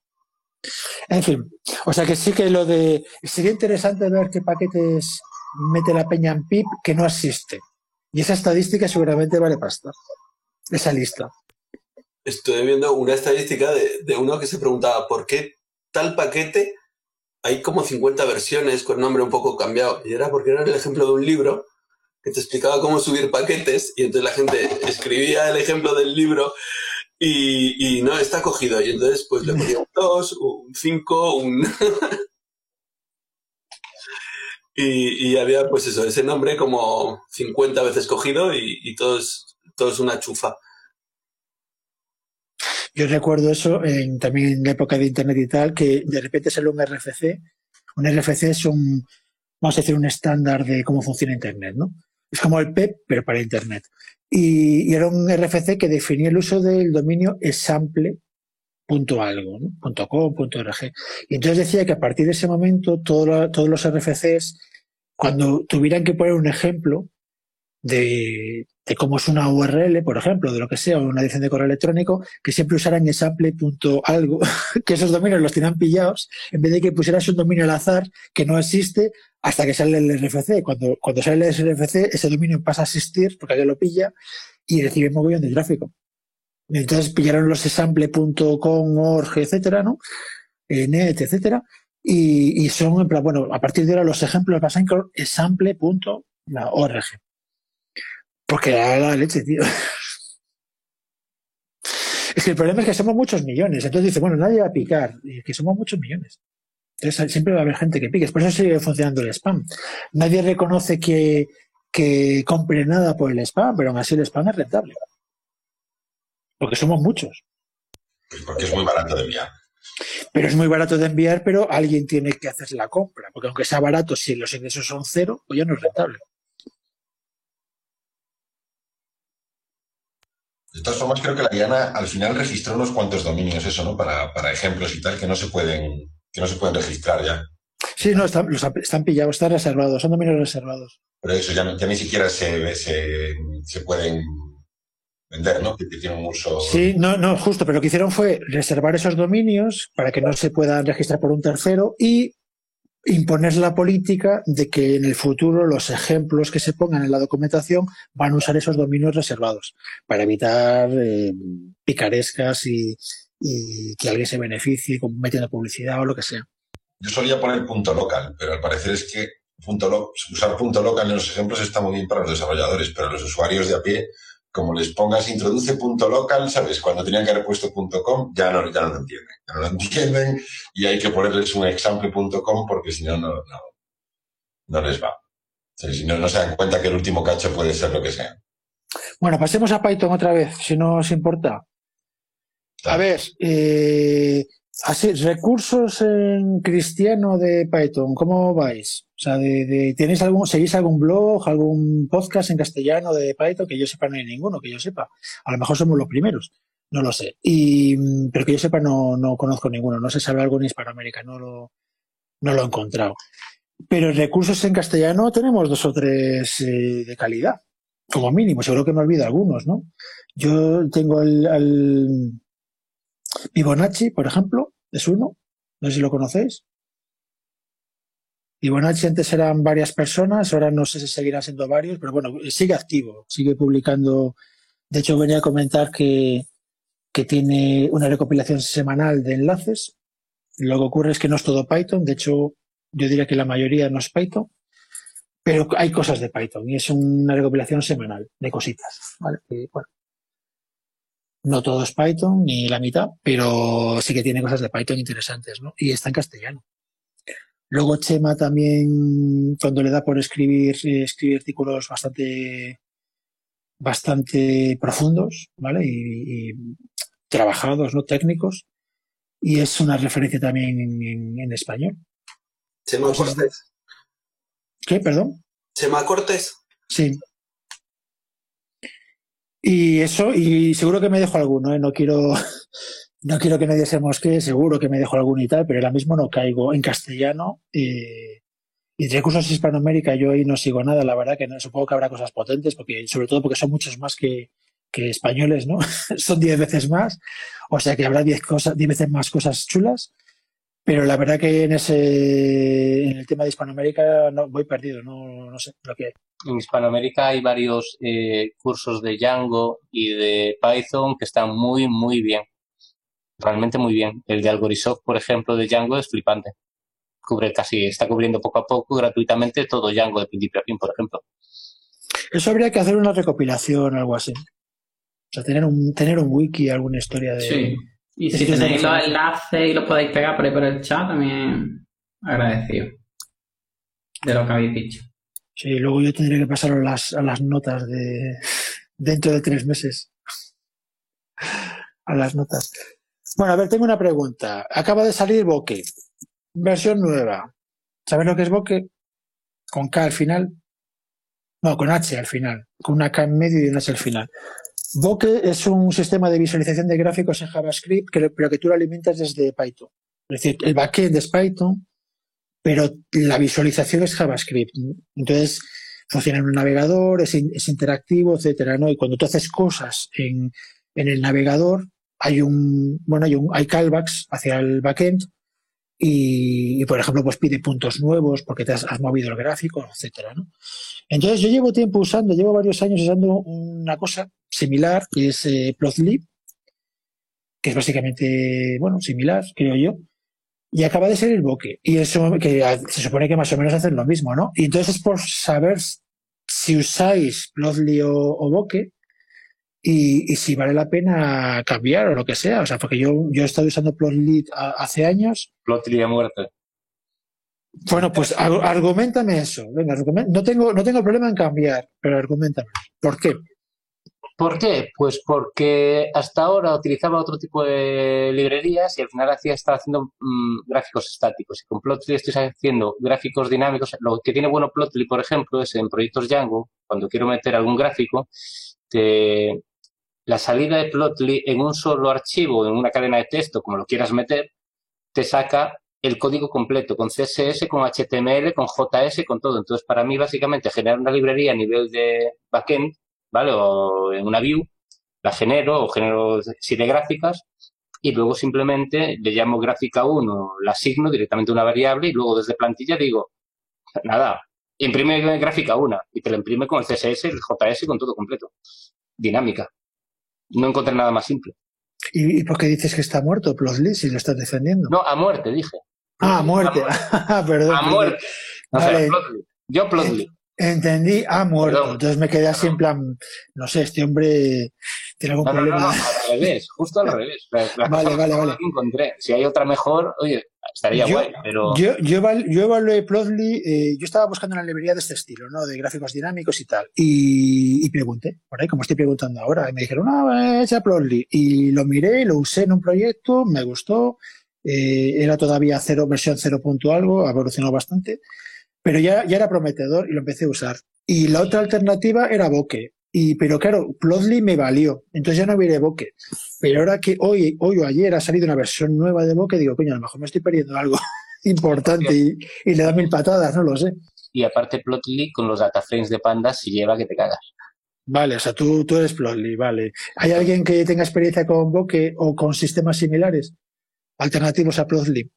En fin, o sea que sí que lo de. Sería interesante ver qué paquetes mete la peña en PIP que no existe. Y esa estadística seguramente vale pasta. Esa lista. Estoy viendo una estadística de, de uno que se preguntaba por qué tal paquete hay como 50 versiones con nombre un poco cambiado. Y era porque era el ejemplo de un libro que te explicaba cómo subir paquetes y entonces la gente escribía el ejemplo del libro y, y no está cogido. Y entonces pues le ponía un 2, un 5, un... y, y había pues eso, ese nombre como 50 veces cogido y, y todo, es, todo es una chufa. Yo recuerdo eso en, también en la época de Internet y tal, que de repente salió un RFC. Un RFC es un, vamos a decir, un estándar de cómo funciona Internet, ¿no? Es como el PEP, pero para Internet. Y, era un RFC que definía el uso del dominio example.algo, ¿no? Punto .com, punto .org. Y entonces decía que a partir de ese momento todo todos los RFCs, cuando tuvieran que poner un ejemplo de, cómo es una URL, por ejemplo, de lo que sea, una dirección de correo electrónico, que siempre usaran example.algo, que esos dominios los tenían pillados, en vez de que pusieras un dominio al azar que no existe hasta que sale el RFC. Cuando, cuando sale el RFC, ese dominio pasa a existir porque alguien lo pilla y recibe un mogollón de tráfico. Entonces pillaron los example.com, org, etcétera, ¿no? Eh, net, etcétera. Y, y son, en plan, bueno, a partir de ahora los ejemplos pasan con example.org. Porque era la leche, tío. Es que el problema es que somos muchos millones. Entonces dice, bueno, nadie va a picar. Y es que somos muchos millones. Entonces siempre va a haber gente que pique. Por eso sigue funcionando el spam. Nadie reconoce que, que compre nada por el spam, pero aún así el spam es rentable. Porque somos muchos. Pues porque es muy barato de enviar. Pero es muy barato de enviar, pero alguien tiene que hacer la compra. Porque aunque sea barato, si los ingresos son cero, pues ya no es rentable. De todas formas, creo que la Diana al final registró unos cuantos dominios, eso, ¿no? Para, para ejemplos y tal, que no se pueden, que no se pueden registrar ya. Sí, no, están, los, están pillados, están reservados, son dominios reservados. Pero eso ya, ya ni siquiera se, se, se pueden vender, ¿no? Que, que tienen un uso. Sí, no, no, justo, pero lo que hicieron fue reservar esos dominios para que no se puedan registrar por un tercero y imponer la política de que en el futuro los ejemplos que se pongan en la documentación van a usar esos dominios reservados para evitar eh, picarescas y, que alguien se beneficie metiendo publicidad o lo que sea. Yo solía poner punto local, pero al parecer es que punto lo- usar punto local en los ejemplos está muy bien para los desarrolladores, pero los usuarios de a pie, como les pongas introduce punto local, ¿sabes? Cuando tenían que haber puesto punto com, ya no, ya no lo entienden. Ya no lo entienden y hay que ponerles un example.com porque si no, no, no, no les va. Si no, no se dan cuenta que el último cacho puede ser lo que sea. Bueno, pasemos a Python otra vez, si no os importa. A ver, eh, así, recursos en cristiano de Python, ¿cómo vais? O sea, de, de- ¿tenéis algún, seguís algún blog, algún podcast en castellano de Python? Que yo sepa no hay ninguno, que yo sepa. A lo mejor somos los primeros, no lo sé. Y, mm, pero que yo sepa no, no conozco ninguno, no sé si habrá algo en Hispanoamérica, no lo, no lo he encontrado. Pero recursos en castellano tenemos dos o tres eh, de calidad, como mínimo, seguro que me olvido algunos, ¿no? Yo tengo el, al Fibonacci, por ejemplo, es uno, no sé si lo conocéis. Bueno, antes eran varias personas, ahora no sé si seguirán siendo varios, pero bueno, sigue activo, sigue publicando. De hecho, venía a comentar que, que tiene una recopilación semanal de enlaces. Lo que ocurre es que no es todo Python, de hecho, yo diría que la mayoría no es Python, pero hay cosas de Python y es una recopilación semanal de cositas. ¿vale? No todo es Python, ni la mitad, pero sí que tiene cosas de Python interesantes, ¿no? Y está en castellano. Luego Chema también, cuando le da por escribir, eh, escribe artículos bastante, bastante profundos, ¿vale? Y, y trabajados, ¿no? Técnicos. Y es una referencia también en, en- en español. Chema Cortés. ¿Qué? Perdón. Chema Cortés. Sí. Y eso, y seguro que me dejo alguno, ¿eh? No quiero, no quiero que nadie se mosquee, seguro que me dejo alguno y tal, pero ahora mismo no caigo en castellano. eh, y de recursos Hispanoamérica yo ahí no sigo nada, la verdad que no, supongo que habrá cosas potentes, porque, sobre todo porque son muchos más que, que españoles, ¿no? son diez veces más, o sea que habrá diez cosas, diez veces más cosas chulas. Pero la verdad que en ese, en el tema de Hispanoamérica no, voy perdido, no, no sé lo que hay. En Hispanoamérica hay varios eh, cursos de Django y de Python que están muy, muy bien. Realmente muy bien. El de Algorisoft, por ejemplo, de Django es flipante. Cubre casi, está cubriendo poco a poco gratuitamente todo Django de principio a fin, por ejemplo. Eso habría que hacer una recopilación o algo así. O sea, tener un, tener un wiki, alguna historia de. Sí. Y si tenéis los enlaces y los podéis pegar por ahí por el chat, también agradecido de lo que habéis dicho. Sí, luego yo tendría que pasar a las, a las notas de dentro de tres meses. A las notas. Bueno, a ver, tengo una pregunta. Acaba de salir Bokeh, versión nueva. ¿Sabes lo que es Bokeh? Con K al final. No, con H al final. Con una K en medio y una H al final. Bokeh es un sistema de visualización de gráficos en JavaScript, que, pero que tú lo alimentas desde Python. Es decir, el backend es Python, pero la visualización es JavaScript. Entonces, funciona en un navegador, es, in- es interactivo, etcétera, ¿no? Y cuando tú haces cosas en, en el navegador, hay un, bueno, hay un, hay callbacks hacia el backend y, por ejemplo, pues pide puntos nuevos porque te has, movido el gráfico, etcétera, ¿no? Entonces, yo llevo tiempo usando, llevo varios años usando una cosa similar que es eh, Plotly, que es básicamente, bueno, similar, creo yo. Y acaba de ser el Bokeh. Y eso que se supone que más o menos hacen lo mismo, ¿no? Y entonces es por saber si usáis Plotly o, o Bokeh y, y si vale la pena cambiar o lo que sea. O sea, porque yo, yo he estado usando Plotly hace años. Plotly a muerte. Bueno, pues ar- argumentame eso. Venga, no tengo, no tengo problema en cambiar, pero argumentame. ¿Por qué? ¿Por qué? Pues porque hasta ahora utilizaba otro tipo de librerías y al final hacía, estaba haciendo mm, gráficos estáticos. Y con Plotly estoy haciendo gráficos dinámicos. Lo que tiene bueno Plotly, por ejemplo, es en proyectos Django, cuando quiero meter algún gráfico, te- la salida de Plotly en un solo archivo, en una cadena de texto, como lo quieras meter, te saca el código completo, con CSS, con HTML, con JS, con todo. Entonces, para mí, básicamente, generar una librería a nivel de backend, ¿vale? O en una view, la genero o genero siete gráficas y luego simplemente le llamo gráfica 1, la asigno directamente a una variable y luego desde plantilla digo, nada, imprime gráfica 1 y te la imprime con el CSS, el JS, con todo completo. Dinámica. No encontré nada más simple. ¿Y, y por qué dices que está muerto Plotly si lo estás defendiendo? No, a muerte, dije. ah, a muerte. perdón. A perdón. muerte. O sea, Vale. Plotly. Yo Plotly. Entendí, ha muerto. Perdón. Entonces me quedé así en plan, no sé, este hombre tiene algún No, no, no, problema. no, al revés, justo al revés. La, la Vale, vale, vale. encontré. Si hay otra mejor, oye, estaría Yo- guay, pero Yo, yo, eval- yo evalué Plotly, eh, yo estaba buscando una librería de este estilo, ¿no? De gráficos dinámicos y tal. Y, y pregunté, por ahí, como estoy preguntando ahora, y me dijeron, no, echa Plotly. Y lo miré, lo usé en un proyecto, me gustó. eh, era todavía cero, versión 0. punto algo, ha evolucionado bastante. Pero ya, ya era prometedor y lo empecé a usar. Y la otra alternativa era Bokeh. Y, pero claro, Plotly me valió. Entonces ya no miré Bokeh. Pero ahora que hoy, hoy o ayer ha salido una versión nueva de Bokeh, digo, coño, a lo mejor me estoy perdiendo algo importante y, y le da mil patadas, no lo sé. y aparte Plotly con los dataframes de pandas si lleva que te cagas. Vale, o sea, tú, tú eres Plotly, vale. ¿Hay alguien que tenga experiencia con Bokeh o con sistemas similares? Alternativos a Plotly.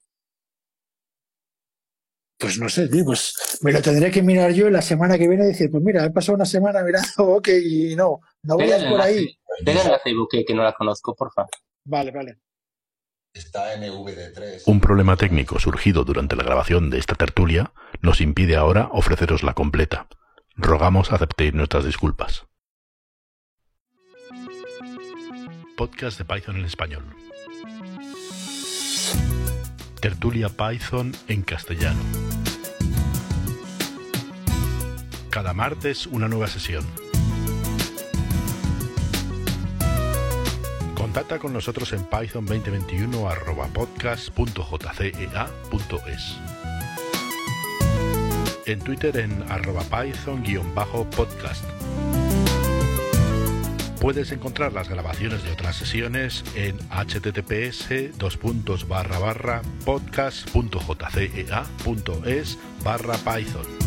Pues no sé, tío, pues me lo tendré que mirar yo la semana que viene y decir, pues mira, he pasado una semana mirando, ok, y no, no vayas por ahí. pega el enlace, que, que no la conozco, porfa. Vale, vale. Está NVD3. Un problema técnico surgido durante la grabación de esta tertulia nos impide ahora ofreceros la completa. Rogamos aceptéis nuestras disculpas. Podcast de Python en español. Tertulia Python en castellano. Cada martes una nueva sesión. Contacta con nosotros en python 2021 arroba podcast.jcea.es. En Twitter en arroba python-podcast. Puedes encontrar las grabaciones de otras sesiones en https podcast.jcea.es barra python.